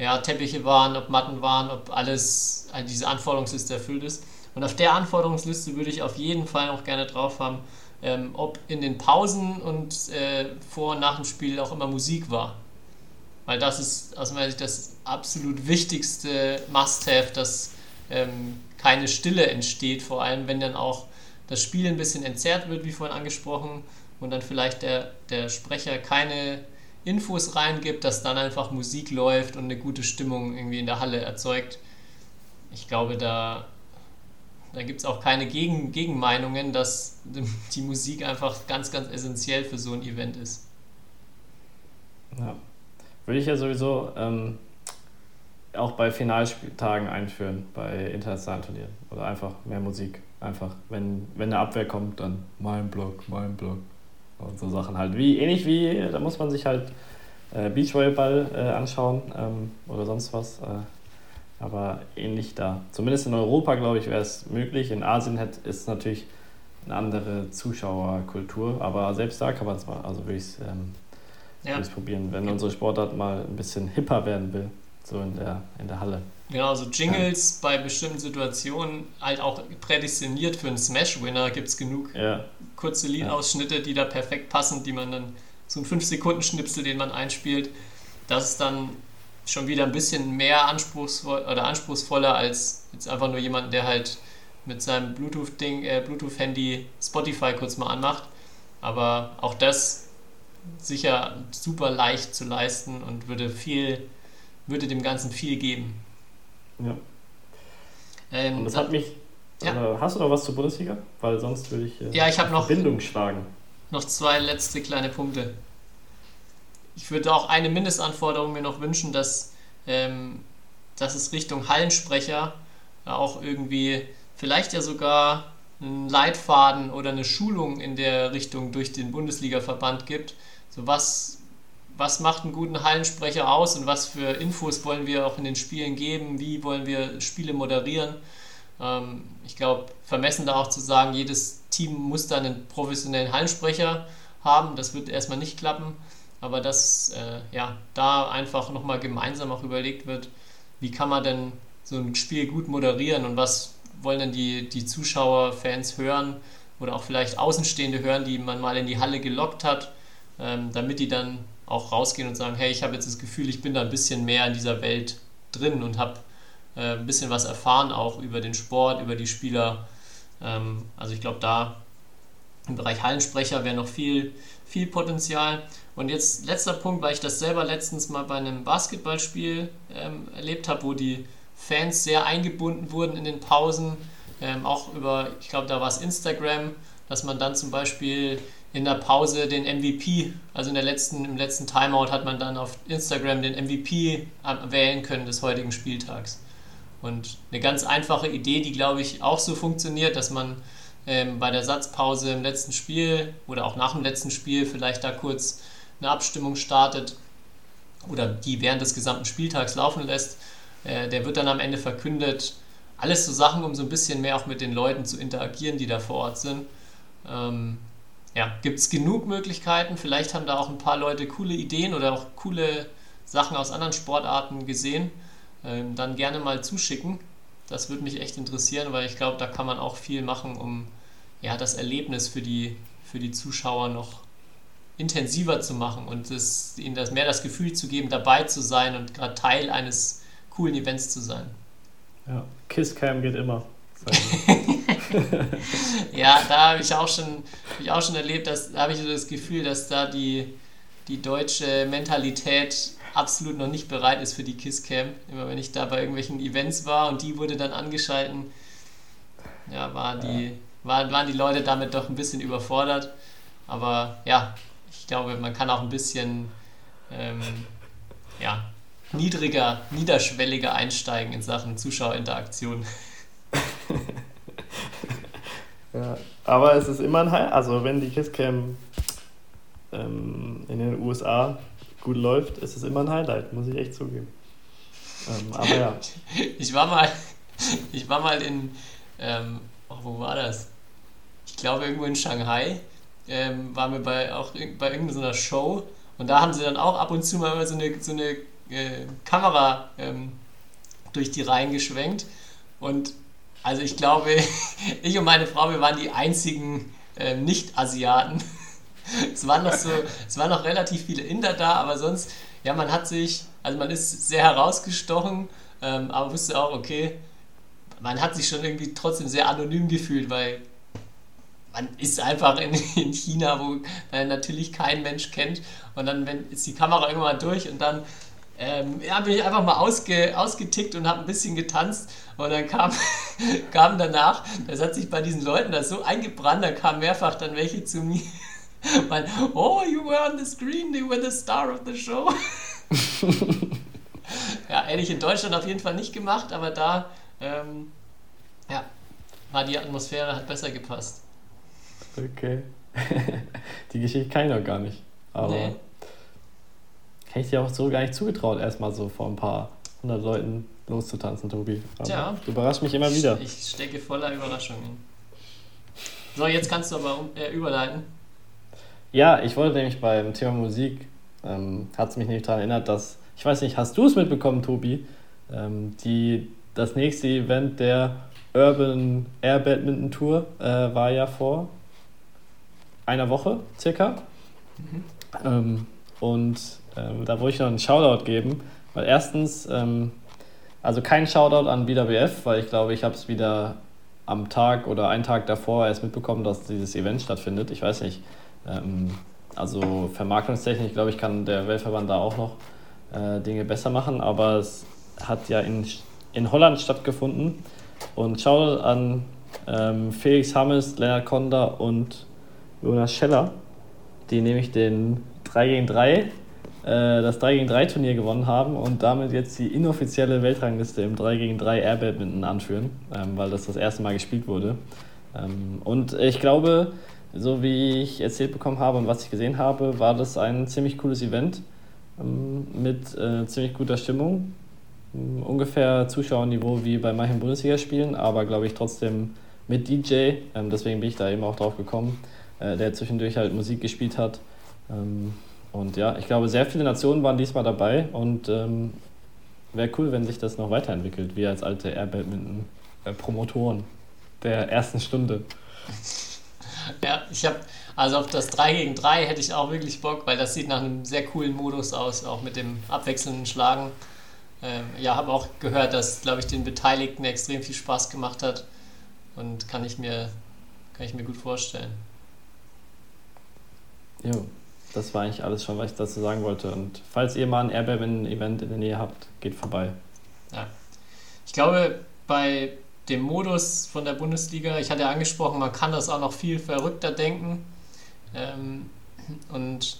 ja, Teppiche waren, ob Matten waren, ob alles, also diese Anforderungsliste erfüllt ist. Und auf der Anforderungsliste würde ich auf jeden Fall auch gerne drauf haben, ähm, ob in den Pausen und äh, vor und nach dem Spiel auch immer Musik war. Weil das ist aus meiner Sicht das absolut wichtigste Must-Have, dass ähm, keine Stille entsteht, vor allem wenn dann auch das Spiel ein bisschen entzerrt wird, wie vorhin angesprochen, und dann vielleicht der, der Sprecher keine Infos reingibt, dass dann einfach Musik läuft und eine gute Stimmung irgendwie in der Halle erzeugt. Ich glaube, da, da gibt es auch keine Gegen Gegenmeinungen, dass die Musik einfach ganz, ganz essentiell für so ein Event ist. Ja. Würde ich ja sowieso ähm, auch bei Finalspieltagen einführen, bei internationalen Turnieren. Oder einfach mehr Musik. Einfach, wenn, wenn eine Abwehr kommt, dann mein Block, mein Block. Und so Sachen halt. Wie, ähnlich wie, da muss man sich halt äh, Beachvolleyball äh, anschauen ähm, oder sonst was. Äh, aber ähnlich da. Zumindest in Europa, glaube ich, wäre es möglich. In Asien hat, ist natürlich eine andere Zuschauerkultur, aber selbst da kann man es mal, also würde ich es ähm, ja. probieren, wenn ja. unsere Sportart mal ein bisschen hipper werden will, so in der, in der Halle. Genau, also Jingles ja. bei bestimmten Situationen halt auch prädestiniert für einen Smash-Winner gibt es genug ja. kurze Liedausschnitte, die da perfekt passen, die man dann, so ein 5-Sekunden-Schnipsel, den man einspielt, das ist dann schon wieder ein bisschen mehr anspruchsvoll oder anspruchsvoller als jetzt einfach nur jemand, der halt mit seinem Bluetooth-Ding, äh, Bluetooth-Handy Spotify kurz mal anmacht. Aber auch das sicher super leicht zu leisten und würde viel, würde dem Ganzen viel geben. Ja. Ähm, Und das hat mich. Ja. hast du noch was zur Bundesliga? Weil sonst würde ich äh, ja, ich noch Verbindung schlagen. Noch zwei letzte kleine Punkte. Ich würde auch eine Mindestanforderung mir noch wünschen, dass, ähm, dass es Richtung Hallensprecher auch irgendwie vielleicht ja sogar einen Leitfaden oder eine Schulung in der Richtung durch den Bundesliga-Verband gibt. So was was macht einen guten Hallensprecher aus und was für Infos wollen wir auch in den Spielen geben, wie wollen wir Spiele moderieren. Ähm, ich glaube, vermessen da auch zu sagen, jedes Team muss da einen professionellen Hallensprecher haben, das wird erstmal nicht klappen, aber dass äh, ja, da einfach nochmal gemeinsam auch überlegt wird, wie kann man denn so ein Spiel gut moderieren und was wollen denn die, die Zuschauer, Fans hören oder auch vielleicht Außenstehende hören, die man mal in die Halle gelockt hat, ähm, damit die dann auch rausgehen und sagen, hey, ich habe jetzt das Gefühl, ich bin da ein bisschen mehr in dieser Welt drin und habe äh, ein bisschen was erfahren auch über den Sport, über die Spieler. Ähm, also ich glaube, da im Bereich Hallensprecher wäre noch viel, viel Potenzial. Und jetzt letzter Punkt, weil ich das selber letztens mal bei einem Basketballspiel ähm, erlebt habe, wo die Fans sehr eingebunden wurden in den Pausen, ähm, auch über, ich glaube, da war es Instagram, dass man dann zum Beispiel in der Pause den MVP, also in der letzten, im letzten Timeout hat man dann auf Instagram den MVP wählen können des heutigen Spieltags. Und eine ganz einfache Idee, die glaube ich auch so funktioniert, dass man ähm, bei der Satzpause im letzten Spiel oder auch nach dem letzten Spiel vielleicht da kurz eine Abstimmung startet oder die während des gesamten Spieltags laufen lässt. Äh, der wird dann am Ende verkündet. Alles so Sachen, um so ein bisschen mehr auch mit den Leuten zu interagieren, die da vor Ort sind. Ähm, ja, gibt es genug Möglichkeiten. Vielleicht haben da auch ein paar Leute coole Ideen oder auch coole Sachen aus anderen Sportarten gesehen. Ähm, dann gerne mal zuschicken. das würde mich echt interessieren, weil ich glaube, da kann man auch viel machen, um ja, das Erlebnis für die, für die Zuschauer noch intensiver zu machen und es, ihnen das, mehr das Gefühl zu geben, dabei zu sein und gerade Teil eines coolen Events zu sein. Ja, Kisscam geht immer. ja, da habe ich auch schon, hab ich auch schon erlebt, dass da habe ich so das Gefühl, dass da die, die deutsche Mentalität absolut noch nicht bereit ist für die Kisscam. Immer wenn ich da bei irgendwelchen Events war und die wurde dann angeschalten, ja, waren die, waren, waren die Leute damit doch ein bisschen überfordert. Aber ja, ich glaube, man kann auch ein bisschen ähm, ja, niedriger, niederschwelliger einsteigen in Sachen Zuschauerinteraktion. ja, aber es ist immer ein Highlight. Also, wenn die Kisscam ähm, in den USA gut läuft, ist es immer ein Highlight, muss ich echt zugeben. Ähm, aber ja. Ich war mal, ich war mal in, ähm, oh, wo war das? Ich glaube irgendwo in Shanghai. Ähm, waren wir bei auch bei irgendeiner Show und da haben sie dann auch ab und zu mal so eine, so eine äh, Kamera ähm, durch die Reihen geschwenkt und also ich glaube, ich und meine Frau, wir waren die einzigen äh, Nicht-Asiaten. es waren noch so, es waren noch relativ viele Inder da, aber sonst, ja, man hat sich, also man ist sehr herausgestochen, ähm, aber wusste auch, okay, man hat sich schon irgendwie trotzdem sehr anonym gefühlt, weil man ist einfach in, in China, wo man natürlich kein Mensch kennt und dann wenn, ist die Kamera irgendwann durch und dann ähm, ja, bin ich einfach mal ausge, ausgetickt und habe ein bisschen getanzt und dann kam, kam danach, das hat sich bei diesen Leuten das so eingebrannt, da kamen mehrfach dann welche zu mir. Mein, oh, you were on the screen, you were the star of the show. ja, hätte ich in Deutschland auf jeden Fall nicht gemacht, aber da, ähm, ja, war die Atmosphäre, hat besser gepasst. Okay. die Geschichte kann ich noch gar nicht. Aber nee. Hätte ich dir auch so gar nicht zugetraut, erstmal so vor ein paar hundert Leuten loszutanzen, Tobi. Aber Tja. Du überraschst mich immer wieder. Ich stecke voller Überraschungen. So, jetzt kannst du aber um, äh, überleiten. Ja, ich wollte nämlich beim Thema Musik, ähm, hat es mich nämlich daran erinnert, dass, ich weiß nicht, hast du es mitbekommen, Tobi? Ähm, die, das nächste Event der Urban Air Badminton Tour äh, war ja vor einer Woche circa. Mhm. Ähm, und ähm, da wollte ich noch einen Shoutout geben, weil erstens, ähm, also kein Shoutout an BWF, weil ich glaube, ich habe es wieder am Tag oder einen Tag davor erst mitbekommen, dass dieses Event stattfindet. Ich weiß nicht. Ähm, also vermarktungstechnisch, glaube ich, kann der Weltverband da auch noch äh, Dinge besser machen, aber es hat ja in, in Holland stattgefunden. Und Shoutout an ähm, Felix Hammes, Lennart Konda und Jonas Scheller, die nämlich den 3 gegen 3 äh, das 3 gegen 3 Turnier gewonnen haben und damit jetzt die inoffizielle Weltrangliste im 3 gegen 3 Air Badminton anführen, ähm, weil das das erste Mal gespielt wurde. Ähm, und ich glaube, so wie ich erzählt bekommen habe und was ich gesehen habe, war das ein ziemlich cooles Event ähm, mit äh, ziemlich guter Stimmung. Ungefähr Zuschauerniveau wie bei manchen Bundesligaspielen, aber glaube ich trotzdem mit DJ. Deswegen bin ich da eben auch drauf gekommen, äh, der zwischendurch halt Musik gespielt hat. Und ja, ich glaube, sehr viele Nationen waren diesmal dabei und ähm, wäre cool, wenn sich das noch weiterentwickelt, wir als alte Air Badminton-Promotoren der ersten Stunde. Ja, ich habe, also auf das 3 gegen 3 hätte ich auch wirklich Bock, weil das sieht nach einem sehr coolen Modus aus, auch mit dem abwechselnden Schlagen. Ähm, ja, habe auch gehört, dass, glaube ich, den Beteiligten extrem viel Spaß gemacht hat und kann ich mir, kann ich mir gut vorstellen. Jo, das war eigentlich alles schon, was ich dazu sagen wollte. Und falls ihr mal ein Airbnb-Event in der Nähe habt, geht vorbei. Ja. Ich glaube, bei dem Modus von der Bundesliga, ich hatte ja angesprochen, man kann das auch noch viel verrückter denken. Ähm, und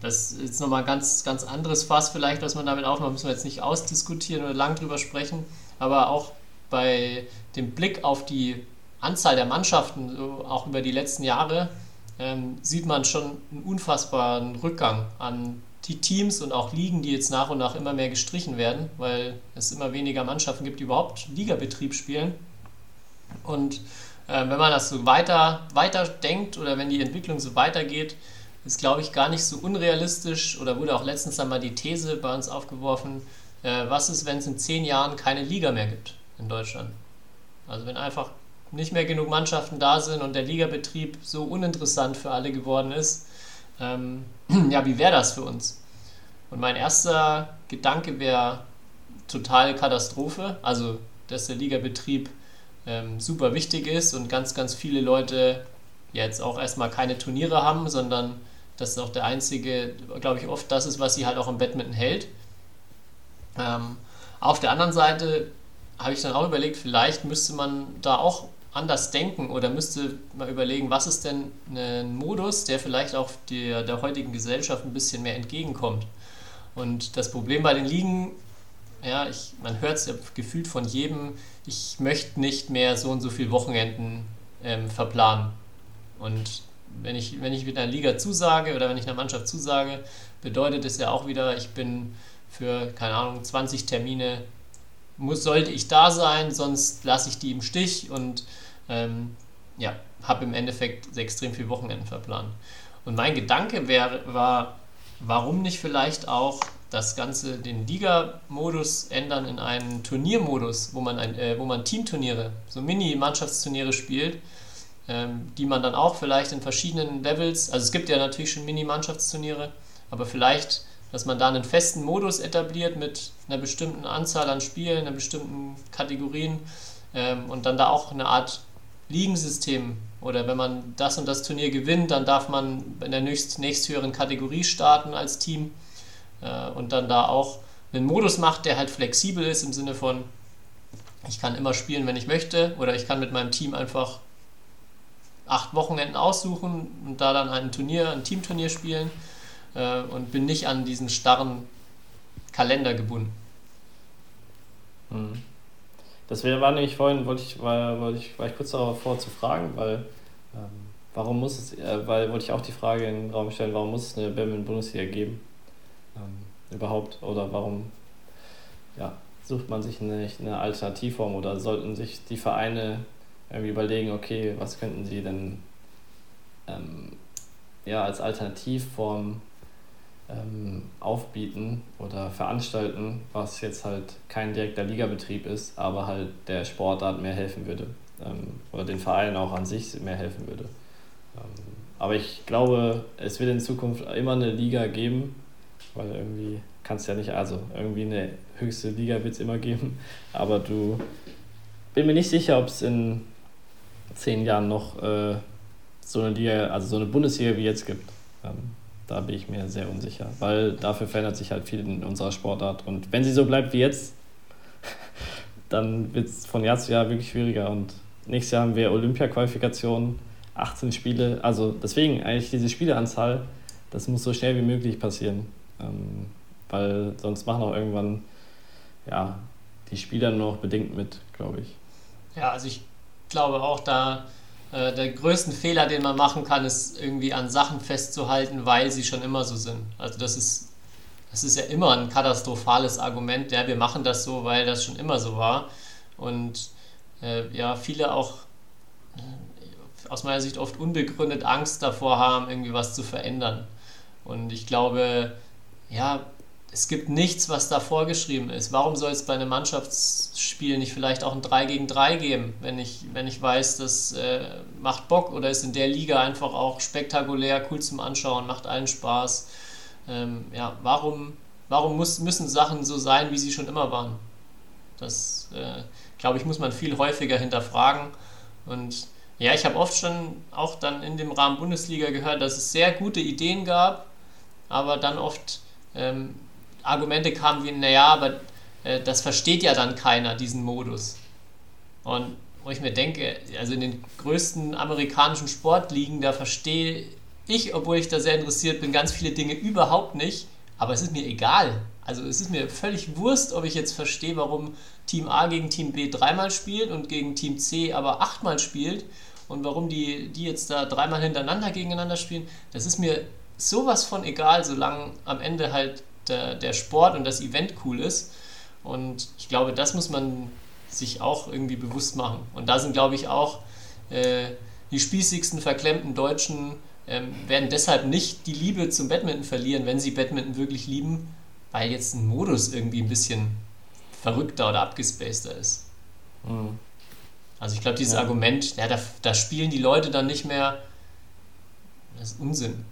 das ist jetzt nochmal ein ganz, ganz anderes Fass vielleicht, was man damit aufmacht, müssen wir jetzt nicht ausdiskutieren oder lang drüber sprechen. Aber auch bei dem Blick auf die Anzahl der Mannschaften, auch über die letzten Jahre, ähm, sieht man schon einen unfassbaren Rückgang an die Teams und auch Ligen, die jetzt nach und nach immer mehr gestrichen werden, weil es immer weniger Mannschaften gibt, die überhaupt Ligabetrieb spielen. Und äh, wenn man das so weiter, weiter denkt oder wenn die Entwicklung so weitergeht, ist, glaube ich, gar nicht so unrealistisch oder wurde auch letztens einmal die These bei uns aufgeworfen, äh, was ist, wenn es in zehn Jahren keine Liga mehr gibt? in Deutschland. Also wenn einfach nicht mehr genug Mannschaften da sind und der Ligabetrieb so uninteressant für alle geworden ist, ähm, ja, wie wäre das für uns? Und mein erster Gedanke wäre total Katastrophe, also dass der Ligabetrieb ähm, super wichtig ist und ganz, ganz viele Leute jetzt auch erstmal keine Turniere haben, sondern das ist auch der einzige, glaube ich, oft das ist, was sie halt auch im Badminton hält. Ähm, auf der anderen Seite habe ich dann auch überlegt, vielleicht müsste man da auch anders denken oder müsste mal überlegen, was ist denn ein Modus, der vielleicht auch der, der heutigen Gesellschaft ein bisschen mehr entgegenkommt. Und das Problem bei den Ligen, ja, ich, man hört es ja gefühlt von jedem, ich möchte nicht mehr so und so viele Wochenenden ähm, verplanen. Und wenn ich, wenn ich mit einer Liga zusage oder wenn ich einer Mannschaft zusage, bedeutet es ja auch wieder, ich bin für, keine Ahnung, 20 Termine, muss, sollte ich da sein, sonst lasse ich die im Stich und ähm, ja, habe im Endeffekt extrem viele Wochenenden verplant. Und mein Gedanke wär, war, warum nicht vielleicht auch das Ganze, den Liga-Modus ändern in einen Turniermodus, wo man, ein, äh, wo man Teamturniere, so Mini-Mannschaftsturniere spielt, ähm, die man dann auch vielleicht in verschiedenen Levels, also es gibt ja natürlich schon Mini-Mannschaftsturniere, aber vielleicht, dass man da einen festen Modus etabliert mit einer bestimmten Anzahl an Spielen, einer bestimmten Kategorien ähm, und dann da auch eine Art Ligensystem oder wenn man das und das Turnier gewinnt, dann darf man in der nächst, nächsthöheren Kategorie starten als Team äh, und dann da auch einen Modus macht, der halt flexibel ist im Sinne von, ich kann immer spielen, wenn ich möchte oder ich kann mit meinem Team einfach acht Wochenenden aussuchen und da dann ein Turnier, ein Teamturnier spielen äh, und bin nicht an diesen starren Kalender gebunden. Mhm. Das war nämlich vorhin, wollte ich, war, wollte ich, war ich kurz darauf vor zu fragen, weil ähm, warum muss es, äh, weil wollte ich auch die Frage in den Raum stellen, warum muss es eine Badminton-Bundesliga geben? Ähm, überhaupt? Oder warum ja, sucht man sich eine, eine Alternativform oder sollten sich die Vereine irgendwie überlegen, okay, was könnten sie denn ähm, ja, als Alternativform ähm, aufbieten oder veranstalten, was jetzt halt kein direkter Ligabetrieb ist, aber halt der Sportart mehr helfen würde ähm, oder den Vereinen auch an sich mehr helfen würde. Ähm, aber ich glaube, es wird in Zukunft immer eine Liga geben, weil irgendwie kannst ja nicht, also irgendwie eine höchste Liga wird es immer geben, aber du bin mir nicht sicher, ob es in zehn Jahren noch äh, so eine Liga, also so eine Bundesliga wie jetzt gibt. Ähm, da bin ich mir sehr unsicher, weil dafür verändert sich halt viel in unserer Sportart. Und wenn sie so bleibt wie jetzt, dann wird es von Jahr zu Jahr wirklich schwieriger. Und nächstes Jahr haben wir Olympia-Qualifikationen, 18 Spiele. Also deswegen eigentlich diese Spieleanzahl, das muss so schnell wie möglich passieren. Ähm, weil sonst machen auch irgendwann ja, die Spieler nur noch bedingt mit, glaube ich. Ja, also ich glaube auch, da äh, der größte Fehler, den man machen kann, ist irgendwie an Sachen festzuhalten, weil sie schon immer so sind. Also das ist, das ist ja immer ein katastrophales Argument, ja, wir machen das so, weil das schon immer so war. Und äh, ja, viele auch äh, aus meiner Sicht oft unbegründet Angst davor haben, irgendwie was zu verändern. Und ich glaube, ja, es gibt nichts, was da vorgeschrieben ist. Warum soll es bei einem Mannschaftsspiel nicht vielleicht auch ein 3 gegen 3 geben, wenn ich, wenn ich weiß, das äh, macht Bock oder ist in der Liga einfach auch spektakulär, cool zum Anschauen, macht allen Spaß. Ähm, ja, warum, warum muss, müssen Sachen so sein, wie sie schon immer waren? Das, äh, glaube ich, muss man viel häufiger hinterfragen. Und ja, ich habe oft schon auch dann in dem Rahmen Bundesliga gehört, dass es sehr gute Ideen gab, aber dann oft ähm, Argumente kamen wie, naja, aber äh, das versteht ja dann keiner, diesen Modus. Und wo ich mir denke, also in den größten amerikanischen Sportligen, da verstehe ich, obwohl ich da sehr interessiert bin, ganz viele Dinge überhaupt nicht, aber es ist mir egal. Also es ist mir völlig Wurst, ob ich jetzt verstehe, warum Team A gegen Team B dreimal spielt und gegen Team C aber achtmal spielt und warum die, die jetzt da dreimal hintereinander gegeneinander spielen. Das ist mir sowas von egal, solange am Ende halt der, der Sport und das Event cool ist. Und ich glaube, das muss man sich auch irgendwie bewusst machen. Und da sind, glaube ich, auch äh, die spießigsten, verklemmten Deutschen ähm, werden deshalb nicht die Liebe zum Badminton verlieren, wenn sie Badminton wirklich lieben, weil jetzt ein Modus irgendwie ein bisschen verrückter oder abgespaceter ist. Mhm. Also ich glaube, dieses ja. Argument, ja, da, da spielen die Leute dann nicht mehr, das ist Unsinn.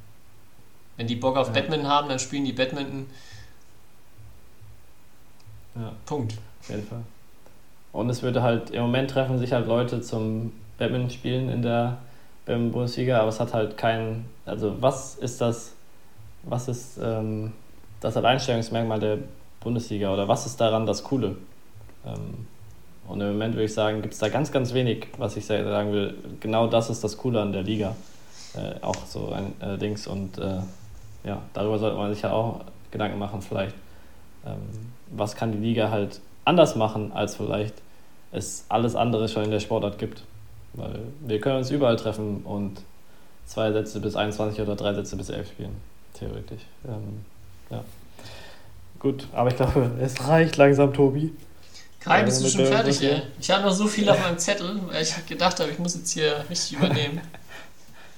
Wenn die Bock auf ja. Badminton haben, dann spielen die Badminton. Ja. Punkt. Auf jeden Fall. Und es würde halt, im Moment treffen sich halt Leute zum Badminton spielen in der Bundesliga, aber es hat halt keinen, also was ist das, was ist ähm, das Alleinstellungsmerkmal der Bundesliga oder was ist daran das Coole? Ähm, und im Moment würde ich sagen, gibt es da ganz, ganz wenig, was ich sagen will. Genau das ist das Coole an der Liga. Äh, auch so ein äh, Dings und äh, ja, darüber sollte man sich ja auch Gedanken machen, vielleicht. Ähm, was kann die Liga halt anders machen, als vielleicht es alles andere schon in der Sportart gibt. Weil wir können uns überall treffen und zwei Sätze bis 21 oder drei Sätze bis 11 spielen, theoretisch. Ähm, ja. Gut, aber ich glaube, es reicht langsam, Tobi. Kai, bist du schon fertig, ey? Ich habe noch so viel auf meinem Zettel, weil ich gedacht habe, ich muss jetzt hier richtig übernehmen.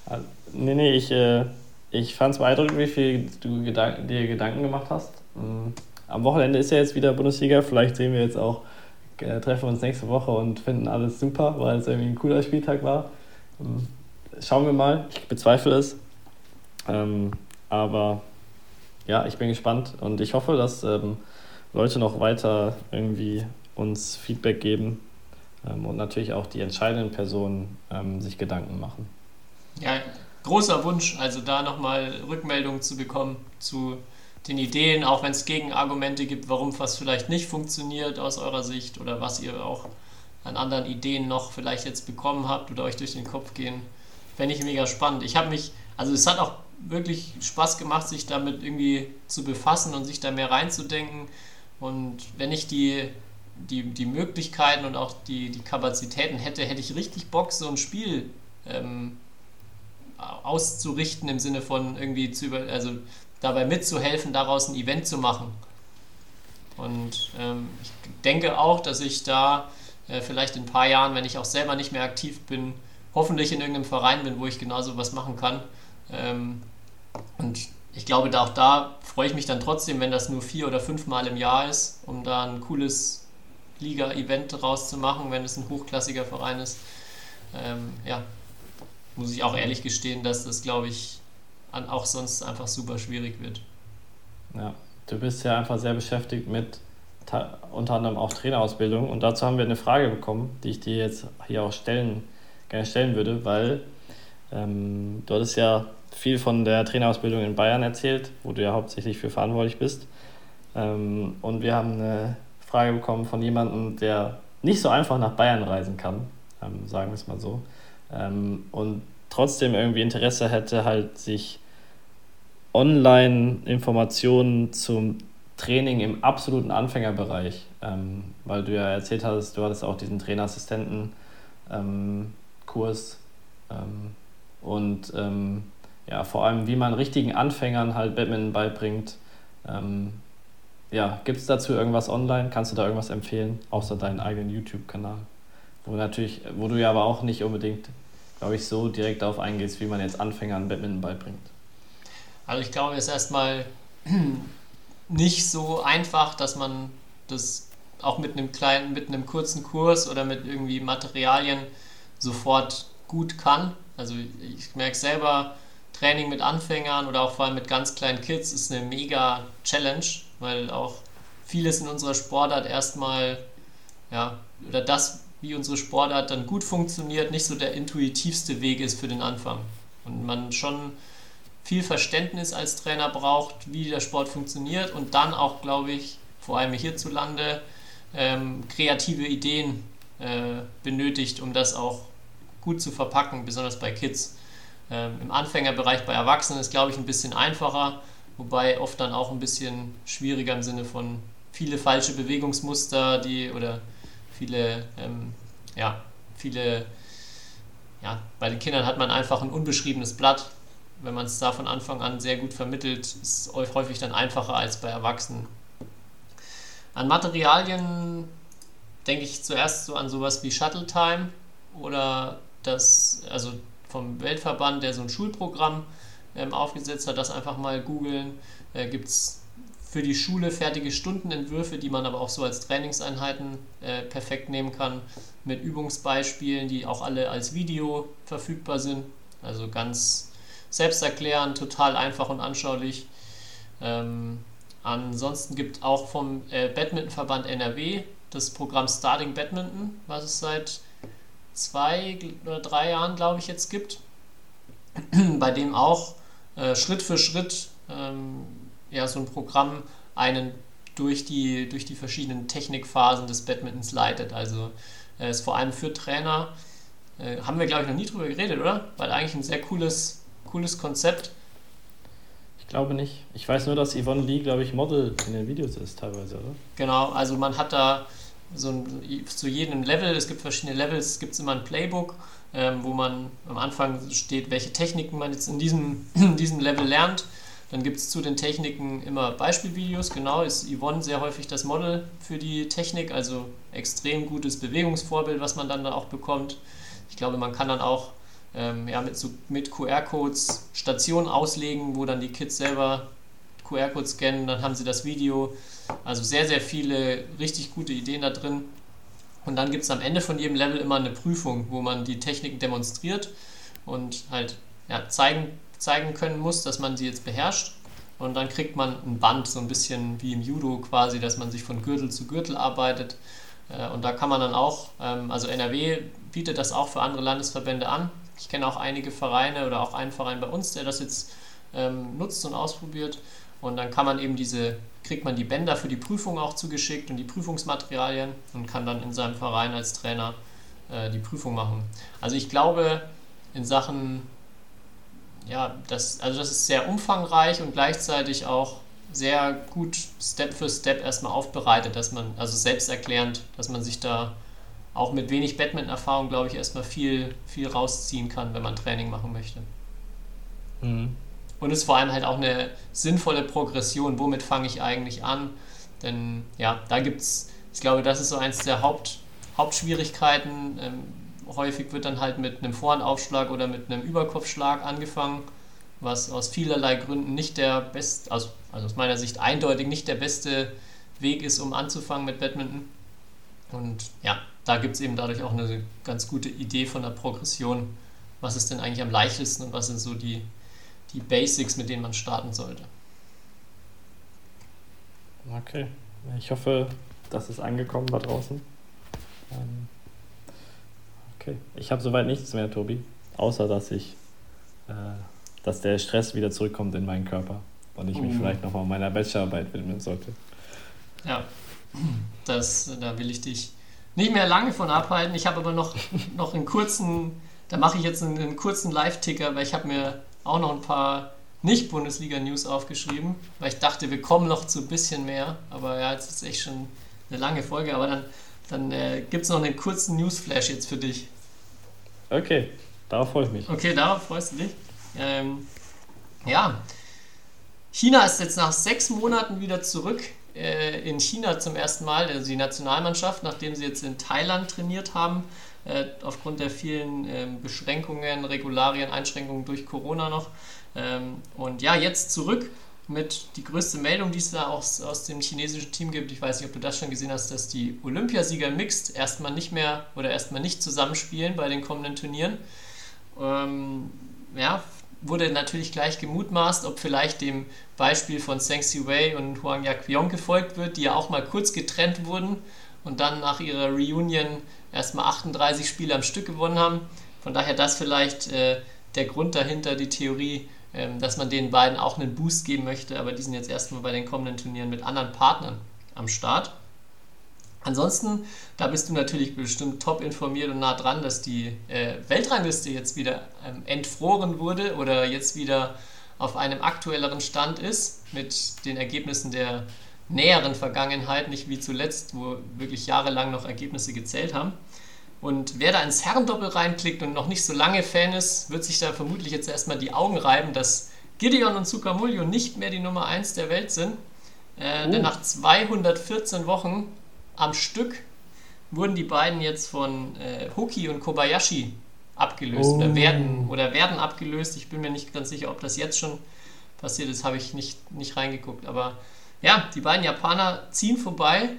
Also, nee, nee, ich, äh, ich fand es beeindruckend, wie viel du Gedank dir Gedanken gemacht hast. Mhm. Am Wochenende ist ja jetzt wieder Bundesliga, vielleicht sehen wir jetzt auch, äh, treffen uns nächste Woche und finden alles super, weil es irgendwie ein cooler Spieltag war. Mhm. Schauen wir mal, ich bezweifle es. Ähm, aber ja, ich bin gespannt und ich hoffe, dass ähm, Leute noch weiter irgendwie uns Feedback geben ähm, und natürlich auch die entscheidenden Personen ähm, sich Gedanken machen. Ja, großer Wunsch, also da nochmal Rückmeldungen zu bekommen zu den Ideen, auch wenn es Gegenargumente gibt, warum was vielleicht nicht funktioniert aus eurer Sicht oder was ihr auch an anderen Ideen noch vielleicht jetzt bekommen habt oder euch durch den Kopf gehen. Fände ich mega spannend. Ich habe mich, also es hat auch wirklich Spaß gemacht, sich damit irgendwie zu befassen und sich da mehr reinzudenken. Und wenn ich die, die, die Möglichkeiten und auch die, die Kapazitäten hätte, hätte ich richtig Bock, so ein Spiel ähm, auszurichten im Sinne von irgendwie zu über, also dabei mitzuhelfen, daraus ein Event zu machen. Und ähm, ich denke auch, dass ich da äh, vielleicht in ein paar Jahren, wenn ich auch selber nicht mehr aktiv bin, hoffentlich in irgendeinem Verein bin, wo ich genauso was machen kann. Ähm, und ich glaube, da auch da freue ich mich dann trotzdem, wenn das nur vier oder fünf Mal im Jahr ist, um da ein cooles Liga-Event draus zu machen, wenn es ein hochklassiger Verein ist. Ähm, ja, muss ich auch ehrlich gestehen, dass das, glaube ich, auch sonst einfach super schwierig wird. Ja, du bist ja einfach sehr beschäftigt mit unter anderem auch Trainerausbildung und dazu haben wir eine Frage bekommen, die ich dir jetzt hier auch stellen, gerne stellen würde, weil ähm, du hattest ja viel von der Trainerausbildung in Bayern erzählt, wo du ja hauptsächlich für verantwortlich bist. Ähm, und wir haben eine Frage bekommen von jemandem, der nicht so einfach nach Bayern reisen kann, ähm, sagen wir es mal so, ähm, und trotzdem irgendwie Interesse hätte, halt sich Online-Informationen zum Training im absoluten Anfängerbereich, ähm, weil du ja erzählt hast, du hattest auch diesen Trainerassistenten-Kurs ähm, und ähm, ja, vor allem, wie man richtigen Anfängern halt Badminton beibringt. Ähm, ja, gibt es dazu irgendwas online? Kannst du da irgendwas empfehlen, außer deinen eigenen YouTube-Kanal? Wo natürlich, wo du ja aber auch nicht unbedingt, glaube ich, so direkt darauf eingehst, wie man jetzt Anfängern Badminton beibringt. Also ich glaube, es ist erstmal nicht so einfach, dass man das auch mit einem kleinen, mit einem kurzen Kurs oder mit irgendwie Materialien sofort gut kann. Also ich merke selber, Training mit Anfängern oder auch vor allem mit ganz kleinen Kids ist eine mega Challenge, weil auch vieles in unserer Sportart erstmal, ja, oder das, wie unsere Sportart dann gut funktioniert, nicht so der intuitivste Weg ist für den Anfang. Und man schon viel Verständnis als Trainer braucht, wie der Sport funktioniert und dann auch, glaube ich, vor allem hierzulande ähm, kreative Ideen äh, benötigt, um das auch gut zu verpacken, besonders bei Kids. Ähm, Im Anfängerbereich bei Erwachsenen ist, glaube ich, ein bisschen einfacher, wobei oft dann auch ein bisschen schwieriger im Sinne von viele falsche Bewegungsmuster, die oder viele, ähm, ja, viele, ja, bei den Kindern hat man einfach ein unbeschriebenes Blatt. Wenn man es da von Anfang an sehr gut vermittelt, ist es häufig dann einfacher als bei Erwachsenen. An Materialien denke ich zuerst so an sowas wie Shuttle Time oder das, also vom Weltverband, der so ein Schulprogramm ähm, aufgesetzt hat, das einfach mal googeln. Äh, Gibt es für die Schule fertige Stundenentwürfe, die man aber auch so als Trainingseinheiten äh, perfekt nehmen kann, mit Übungsbeispielen, die auch alle als Video verfügbar sind. Also ganz selbsterklärend, total einfach und anschaulich. Ähm, ansonsten gibt auch vom äh, Badmintonverband NRW das Programm Starting Badminton, was es seit zwei oder drei Jahren, glaube ich, jetzt gibt, bei dem auch äh, Schritt für Schritt ähm, ja, so ein Programm einen durch die, durch die verschiedenen Technikphasen des Badmintons leitet. Also äh, ist vor allem für Trainer, äh, haben wir glaube ich noch nie drüber geredet, oder? Weil eigentlich ein sehr cooles, cooles Konzept. Ich glaube nicht. Ich weiß nur, dass Yvonne Lee, glaube ich, Model in den Videos ist teilweise, oder? Genau, also man hat da so ein, zu jedem Level, es gibt verschiedene Levels, gibt es immer ein Playbook, ähm, wo man am Anfang steht, welche Techniken man jetzt in diesem, in diesem Level lernt dann gibt es zu den Techniken immer Beispielvideos. Genau, ist Yvonne sehr häufig das Model für die Technik, also extrem gutes Bewegungsvorbild, was man dann da auch bekommt. Ich glaube, man kann dann auch ähm, ja, mit, so, mit QR-Codes Stationen auslegen, wo dann die Kids selber QR-Code scannen, dann haben sie das Video. Also sehr, sehr viele richtig gute Ideen da drin. Und dann gibt es am Ende von jedem Level immer eine Prüfung, wo man die Techniken demonstriert und halt ja, zeigen zeigen können muss, dass man sie jetzt beherrscht. Und dann kriegt man ein Band, so ein bisschen wie im Judo quasi, dass man sich von Gürtel zu Gürtel arbeitet. Äh, und da kann man dann auch, ähm, also NRW bietet das auch für andere Landesverbände an. Ich kenne auch einige Vereine oder auch einen Verein bei uns, der das jetzt ähm, nutzt und ausprobiert. Und dann kann man eben diese, kriegt man die Bänder für die Prüfung auch zugeschickt und die Prüfungsmaterialien und kann dann in seinem Verein als Trainer äh, die Prüfung machen. Also ich glaube, in Sachen ja, das, also das ist sehr umfangreich und gleichzeitig auch sehr gut Step für Step erstmal aufbereitet, dass man, also selbsterklärend, dass man sich da auch mit wenig Badminton-Erfahrung, glaube ich, erstmal viel, viel rausziehen kann, wenn man Training machen möchte. Mhm. Und es ist vor allem halt auch eine sinnvolle Progression, womit fange ich eigentlich an? Denn ja, da gibt es, ich glaube, das ist so eins der Haupt, Hauptschwierigkeiten. Ähm, häufig wird dann halt mit einem Vorhandaufschlag oder mit einem Überkopfschlag angefangen, was aus vielerlei Gründen nicht der beste, also, also aus meiner Sicht eindeutig nicht der beste Weg ist, um anzufangen mit Badminton. Und ja, da gibt es eben dadurch auch eine ganz gute Idee von der Progression. Was ist denn eigentlich am leichtesten und was sind so die, die Basics, mit denen man starten sollte. Okay, ich hoffe, das ist angekommen da draußen. Ähm Okay. Ich habe soweit nichts mehr, Tobi. Außer, dass ich, äh, dass der Stress wieder zurückkommt in meinen Körper und ich mich mhm. vielleicht nochmal meiner Bachelorarbeit widmen sollte. Ja, das, da will ich dich nicht mehr lange von abhalten. Ich habe aber noch, noch einen kurzen, da mache ich jetzt einen, einen kurzen Live-Ticker, weil ich habe mir auch noch ein paar Nicht-Bundesliga-News aufgeschrieben, weil ich dachte, wir kommen noch zu ein bisschen mehr. Aber ja, jetzt ist echt schon eine lange Folge. Aber dann, dann äh, gibt es noch einen kurzen Newsflash jetzt für dich. Okay, darauf freue ich mich. Okay, darauf freust du dich. Ähm, ja, China ist jetzt nach sechs Monaten wieder zurück äh, in China zum ersten Mal, also die Nationalmannschaft, nachdem sie jetzt in Thailand trainiert haben, äh, aufgrund der vielen äh, Beschränkungen, Regularien, Einschränkungen durch Corona noch. Ähm, und ja, jetzt zurück mit die größte Meldung, die es da aus, aus dem chinesischen Team gibt. Ich weiß nicht, ob du das schon gesehen hast, dass die Olympiasieger Mixed erstmal nicht mehr oder erstmal nicht zusammenspielen bei den kommenden Turnieren. Ähm, ja, wurde natürlich gleich gemutmaßt, ob vielleicht dem Beispiel von Zheng Siwei und Huang Yaqiong gefolgt wird, die ja auch mal kurz getrennt wurden und dann nach ihrer Reunion erstmal 38 Spiele am Stück gewonnen haben. Von daher das vielleicht äh, der Grund dahinter, die Theorie, dass man den beiden auch einen Boost geben möchte, aber die sind jetzt erstmal bei den kommenden Turnieren mit anderen Partnern am Start. Ansonsten, da bist du natürlich bestimmt top informiert und nah dran, dass die äh, Weltrangliste jetzt wieder ähm, entfroren wurde oder jetzt wieder auf einem aktuelleren Stand ist mit den Ergebnissen der näheren Vergangenheit, nicht wie zuletzt, wo wirklich jahrelang noch Ergebnisse gezählt haben. Und wer da ins Herrendoppel reinklickt und noch nicht so lange Fan ist, wird sich da vermutlich jetzt erstmal die Augen reiben, dass Gideon und Sukamuljo nicht mehr die Nummer 1 der Welt sind. Äh, uh. Denn nach 214 Wochen am Stück wurden die beiden jetzt von äh, Hoki und Kobayashi abgelöst oh. oder, werden, oder werden abgelöst. Ich bin mir nicht ganz sicher, ob das jetzt schon passiert ist, habe ich nicht, nicht reingeguckt. Aber ja, die beiden Japaner ziehen vorbei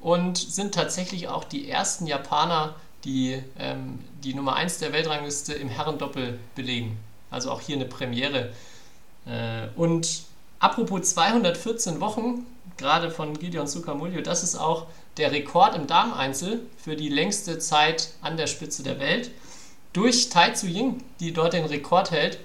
und sind tatsächlich auch die ersten Japaner, die ähm, die Nummer 1 der Weltrangliste im Herrendoppel belegen. Also auch hier eine Premiere. Äh, und apropos 214 Wochen, gerade von Gideon Sukamuljo, das ist auch der Rekord im Dameneinzel für die längste Zeit an der Spitze der Welt. Durch Tai Tzu Ying, die dort den Rekord hält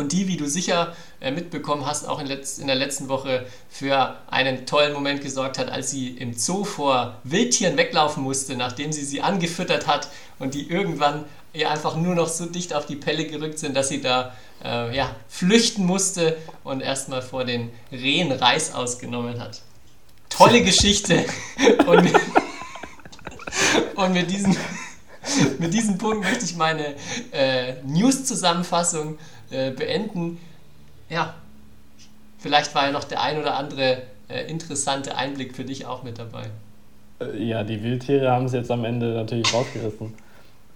und die, wie du sicher äh, mitbekommen hast, auch in, in der letzten Woche für einen tollen Moment gesorgt hat, als sie im Zoo vor Wildtieren weglaufen musste, nachdem sie sie angefüttert hat und die irgendwann ihr einfach nur noch so dicht auf die Pelle gerückt sind, dass sie da äh, ja, flüchten musste und erstmal vor den Rehen Reis ausgenommen hat. Tolle Geschichte. und, und mit, diesem, mit diesem Punkt möchte ich meine äh, News-Zusammenfassung äh, beenden. Ja, vielleicht war ja noch der ein oder andere äh, interessante Einblick für dich auch mit dabei. Äh, ja, die Wildtiere haben es jetzt am Ende natürlich rausgerissen.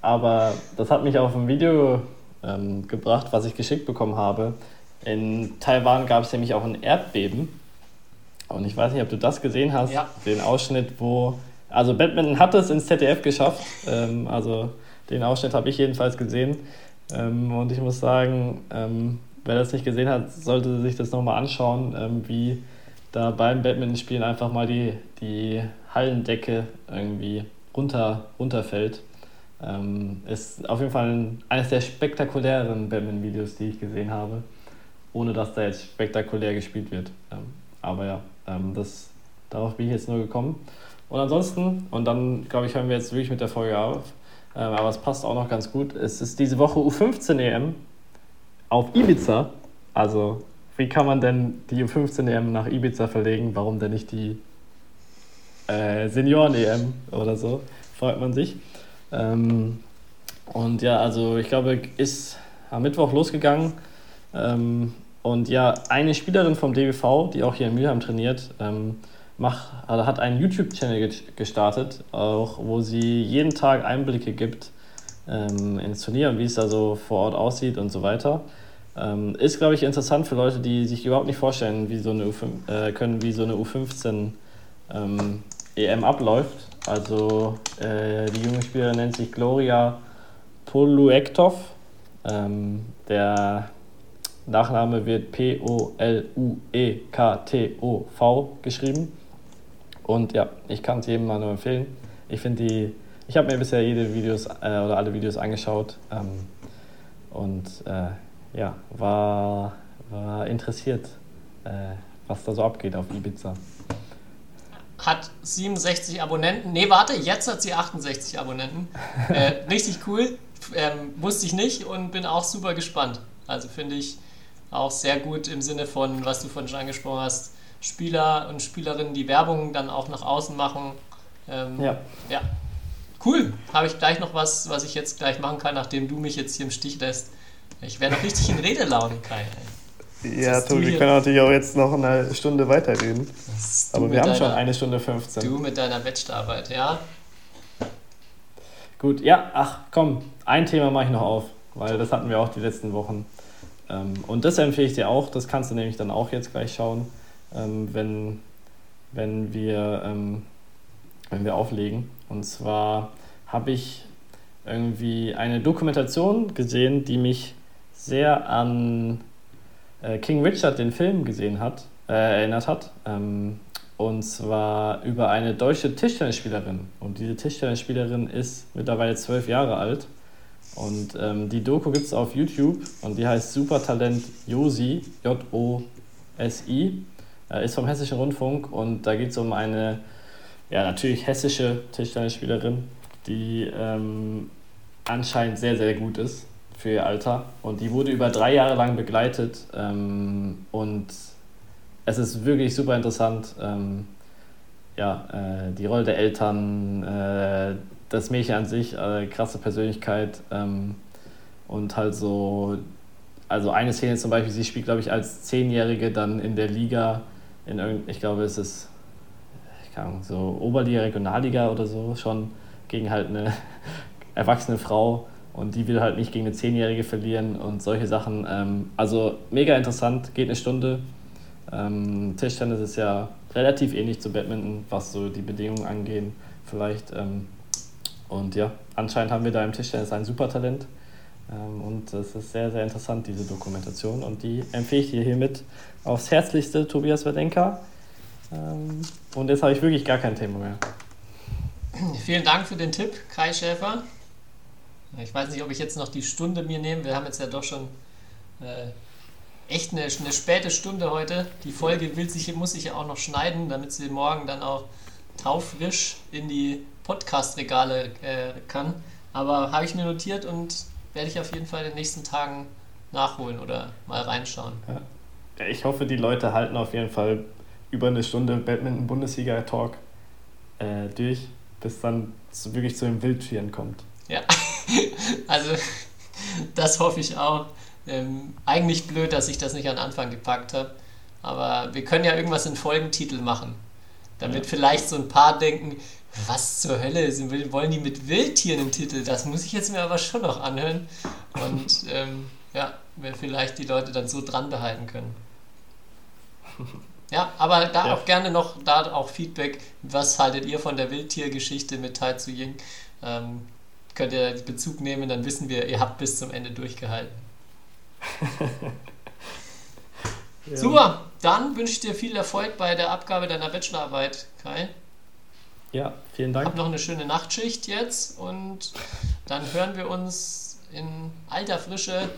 Aber das hat mich auf ein Video ähm, gebracht, was ich geschickt bekommen habe. In Taiwan gab es nämlich auch ein Erdbeben. Und ich weiß nicht, ob du das gesehen hast, ja. den Ausschnitt, wo. Also, Badminton hat es ins ZDF geschafft. Ähm, also, den Ausschnitt habe ich jedenfalls gesehen. Ähm, und ich muss sagen, ähm, wer das nicht gesehen hat, sollte sich das nochmal anschauen, ähm, wie da beim Badminton-Spielen einfach mal die, die Hallendecke irgendwie runter, runterfällt. Ähm, ist auf jeden Fall ein, eines der spektakuläreren Batman-Videos, die ich gesehen habe, ohne dass da jetzt spektakulär gespielt wird. Ähm, aber ja, ähm, das, darauf bin ich jetzt nur gekommen. Und ansonsten, und dann glaube ich, hören wir jetzt wirklich mit der Folge auf, aber es passt auch noch ganz gut. Es ist diese Woche U15 EM auf Ibiza. Also, wie kann man denn die U15 EM nach Ibiza verlegen? Warum denn nicht die äh, Senioren EM oder so? Freut man sich. Ähm, und ja, also ich glaube, ist am Mittwoch losgegangen. Ähm, und ja, eine Spielerin vom DBV, die auch hier in Mülheim trainiert, ähm, mach, also hat einen YouTube-Channel gestartet, auch wo sie jeden Tag Einblicke gibt ähm, ins Turnier und wie es da so vor Ort aussieht und so weiter. Ähm, ist, glaube ich, interessant für Leute, die sich überhaupt nicht vorstellen, wie so eine U5, äh, können, wie so eine U15 ähm, EM abläuft. Also äh, die junge Spielerin nennt sich Gloria Poluektov. Ähm, der Nachname wird P-O-L-U-E-K-T-O-V geschrieben. Und ja, ich kann es jedem mal nur empfehlen. Ich finde die, ich habe mir bisher jede Videos äh, oder alle Videos angeschaut ähm, und äh, ja, war, war interessiert, äh, was da so abgeht auf Ibiza hat 67 Abonnenten. Nee, warte, jetzt hat sie 68 Abonnenten. Äh, richtig cool. Ähm, wusste ich nicht und bin auch super gespannt. Also finde ich auch sehr gut im Sinne von, was du vorhin schon angesprochen hast, Spieler und Spielerinnen, die Werbung dann auch nach außen machen. Ähm, ja. ja. Cool. Habe ich gleich noch was, was ich jetzt gleich machen kann, nachdem du mich jetzt hier im Stich lässt. Ich wäre noch richtig in Redelaune, Kai. Ja, Tobi, wir können natürlich auch jetzt noch eine Stunde weiterreden. Aber wir haben deiner, schon eine Stunde 15. Du mit deiner Bachelorarbeit, ja? Gut, ja, ach komm, ein Thema mache ich noch auf, weil das hatten wir auch die letzten Wochen. Ähm, und das empfehle ich dir auch, das kannst du nämlich dann auch jetzt gleich schauen, ähm, wenn, wenn, wir, ähm, wenn wir auflegen. Und zwar habe ich irgendwie eine Dokumentation gesehen, die mich sehr an äh, King Richard den Film gesehen hat, äh, erinnert hat. Ähm, und zwar über eine deutsche Tischtennisspielerin. Und diese Tischtennisspielerin ist mittlerweile zwölf Jahre alt. Und ähm, die Doku gibt es auf YouTube und die heißt Supertalent Josi, J-O-S-I, ist vom Hessischen Rundfunk und da geht es um eine, ja, natürlich hessische Tischtennisspielerin, die ähm, anscheinend sehr, sehr gut ist für ihr Alter. Und die wurde über drei Jahre lang begleitet. Ähm, und es ist wirklich super interessant. Ähm, ja, äh, die Rolle der Eltern, äh, das Mädchen an sich, äh, krasse Persönlichkeit. Ähm, und halt so, also eine Szene zum Beispiel, sie spielt, glaube ich, als Zehnjährige dann in der Liga, in irgend, ich glaube, es ist ich kann, so Oberliga, Regionalliga oder so, schon gegen halt eine erwachsene Frau. Und die will halt nicht gegen eine Zehnjährige verlieren und solche Sachen. Ähm, also mega interessant, geht eine Stunde. Ähm, Tischtennis ist ja relativ ähnlich zu Badminton, was so die Bedingungen angehen, vielleicht. Ähm, und ja, anscheinend haben wir da im Tischtennis ein Supertalent. Ähm, und es ist sehr, sehr interessant, diese Dokumentation. Und die empfehle ich dir hiermit aufs Herzlichste, Tobias Werdenka. Ähm, und jetzt habe ich wirklich gar kein Thema mehr. Vielen Dank für den Tipp, Kai Schäfer. Ich weiß nicht, ob ich jetzt noch die Stunde mir nehme. Wir haben jetzt ja doch schon äh, echt eine, eine, späte Stunde heute. Die Folge will sich, muss ich ja auch noch schneiden, damit sie morgen dann auch taufrisch in die Podcast-Regale äh, kann. Aber habe ich mir notiert und werde ich auf jeden Fall in den nächsten Tagen nachholen oder mal reinschauen. Ja. Ich hoffe, die Leute halten auf jeden Fall über eine Stunde Badminton-Bundesliga-Talk äh, durch, bis dann wirklich zu den Wildtieren kommt. Ja, also das hoffe ich auch. Ähm, eigentlich blöd, dass ich das nicht an Anfang gepackt habe. Aber wir können ja irgendwas in Folgentitel machen. Damit ja. vielleicht so ein paar denken, was zur Hölle sind, wollen die mit Wildtieren im Titel? Das muss ich jetzt mir aber schon noch anhören. Und ähm, ja, wir vielleicht die Leute dann so dran behalten können. Ja, aber da ja. auch gerne noch, da auch Feedback. Was haltet ihr von der Wildtiergeschichte mit Tai Zu Ying? Ähm, könnt ihr Bezug nehmen, dann wissen wir, ihr habt bis zum Ende durchgehalten. ja. Super, dann wünsche ich dir viel Erfolg bei der Abgabe deiner Bachelorarbeit, Kai. Ja, vielen Dank. Hab noch eine schöne Nachtschicht jetzt und dann hören wir uns in alter Frische.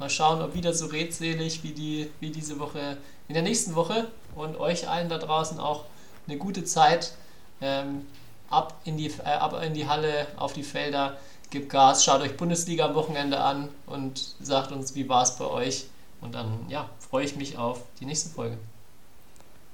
Mal schauen, ob wieder so redselig wie, die, wie diese Woche in der nächsten Woche und euch allen da draußen auch eine gute Zeit. Ähm, ab, in die, äh, ab in die Halle, auf die Felder, gebt Gas, schaut euch Bundesliga am Wochenende an und sagt uns, wie war es bei euch. Und dann ja, freue ich mich auf die nächste Folge.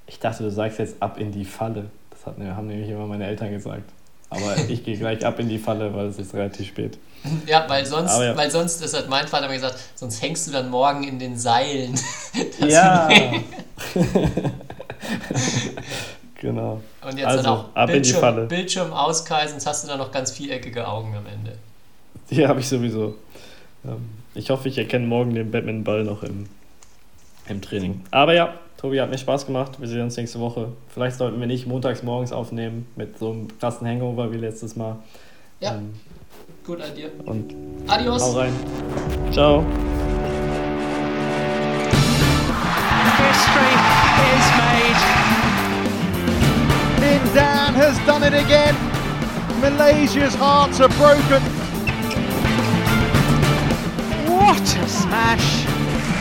Ich dachte, du sagst jetzt ab in die Falle. Das hat, haben nämlich immer meine Eltern gesagt. Aber ich gehe gleich ab in die Falle, weil es ist relativ spät. Ja, weil sonst, ja. weil sonst, das hat mein Vater mir gesagt, sonst hängst du dann morgen in den Seilen. ja. genau. Und jetzt also, dann auch ab Bildschirm, in die Falle. Bildschirm auskreisen, sonst hast du dann noch ganz viereckige Augen am Ende. Ja, habe ich sowieso. Ähm, ich hoffe, ich erkenne morgen den Batman-Ball noch im, im Training. Aber ja, Tobi, hat mir Spaß gemacht. Wir sehen uns nächste Woche. Vielleicht sollten wir nicht montags morgens aufnehmen mit so einem krassen Hangover wie letztes Mal. Ja. Ähm, Good idea. Und Adios. Hau rein. Ciao. History is made. Lin Dan has done it again. Malaysia's hearts are broken. What a smash!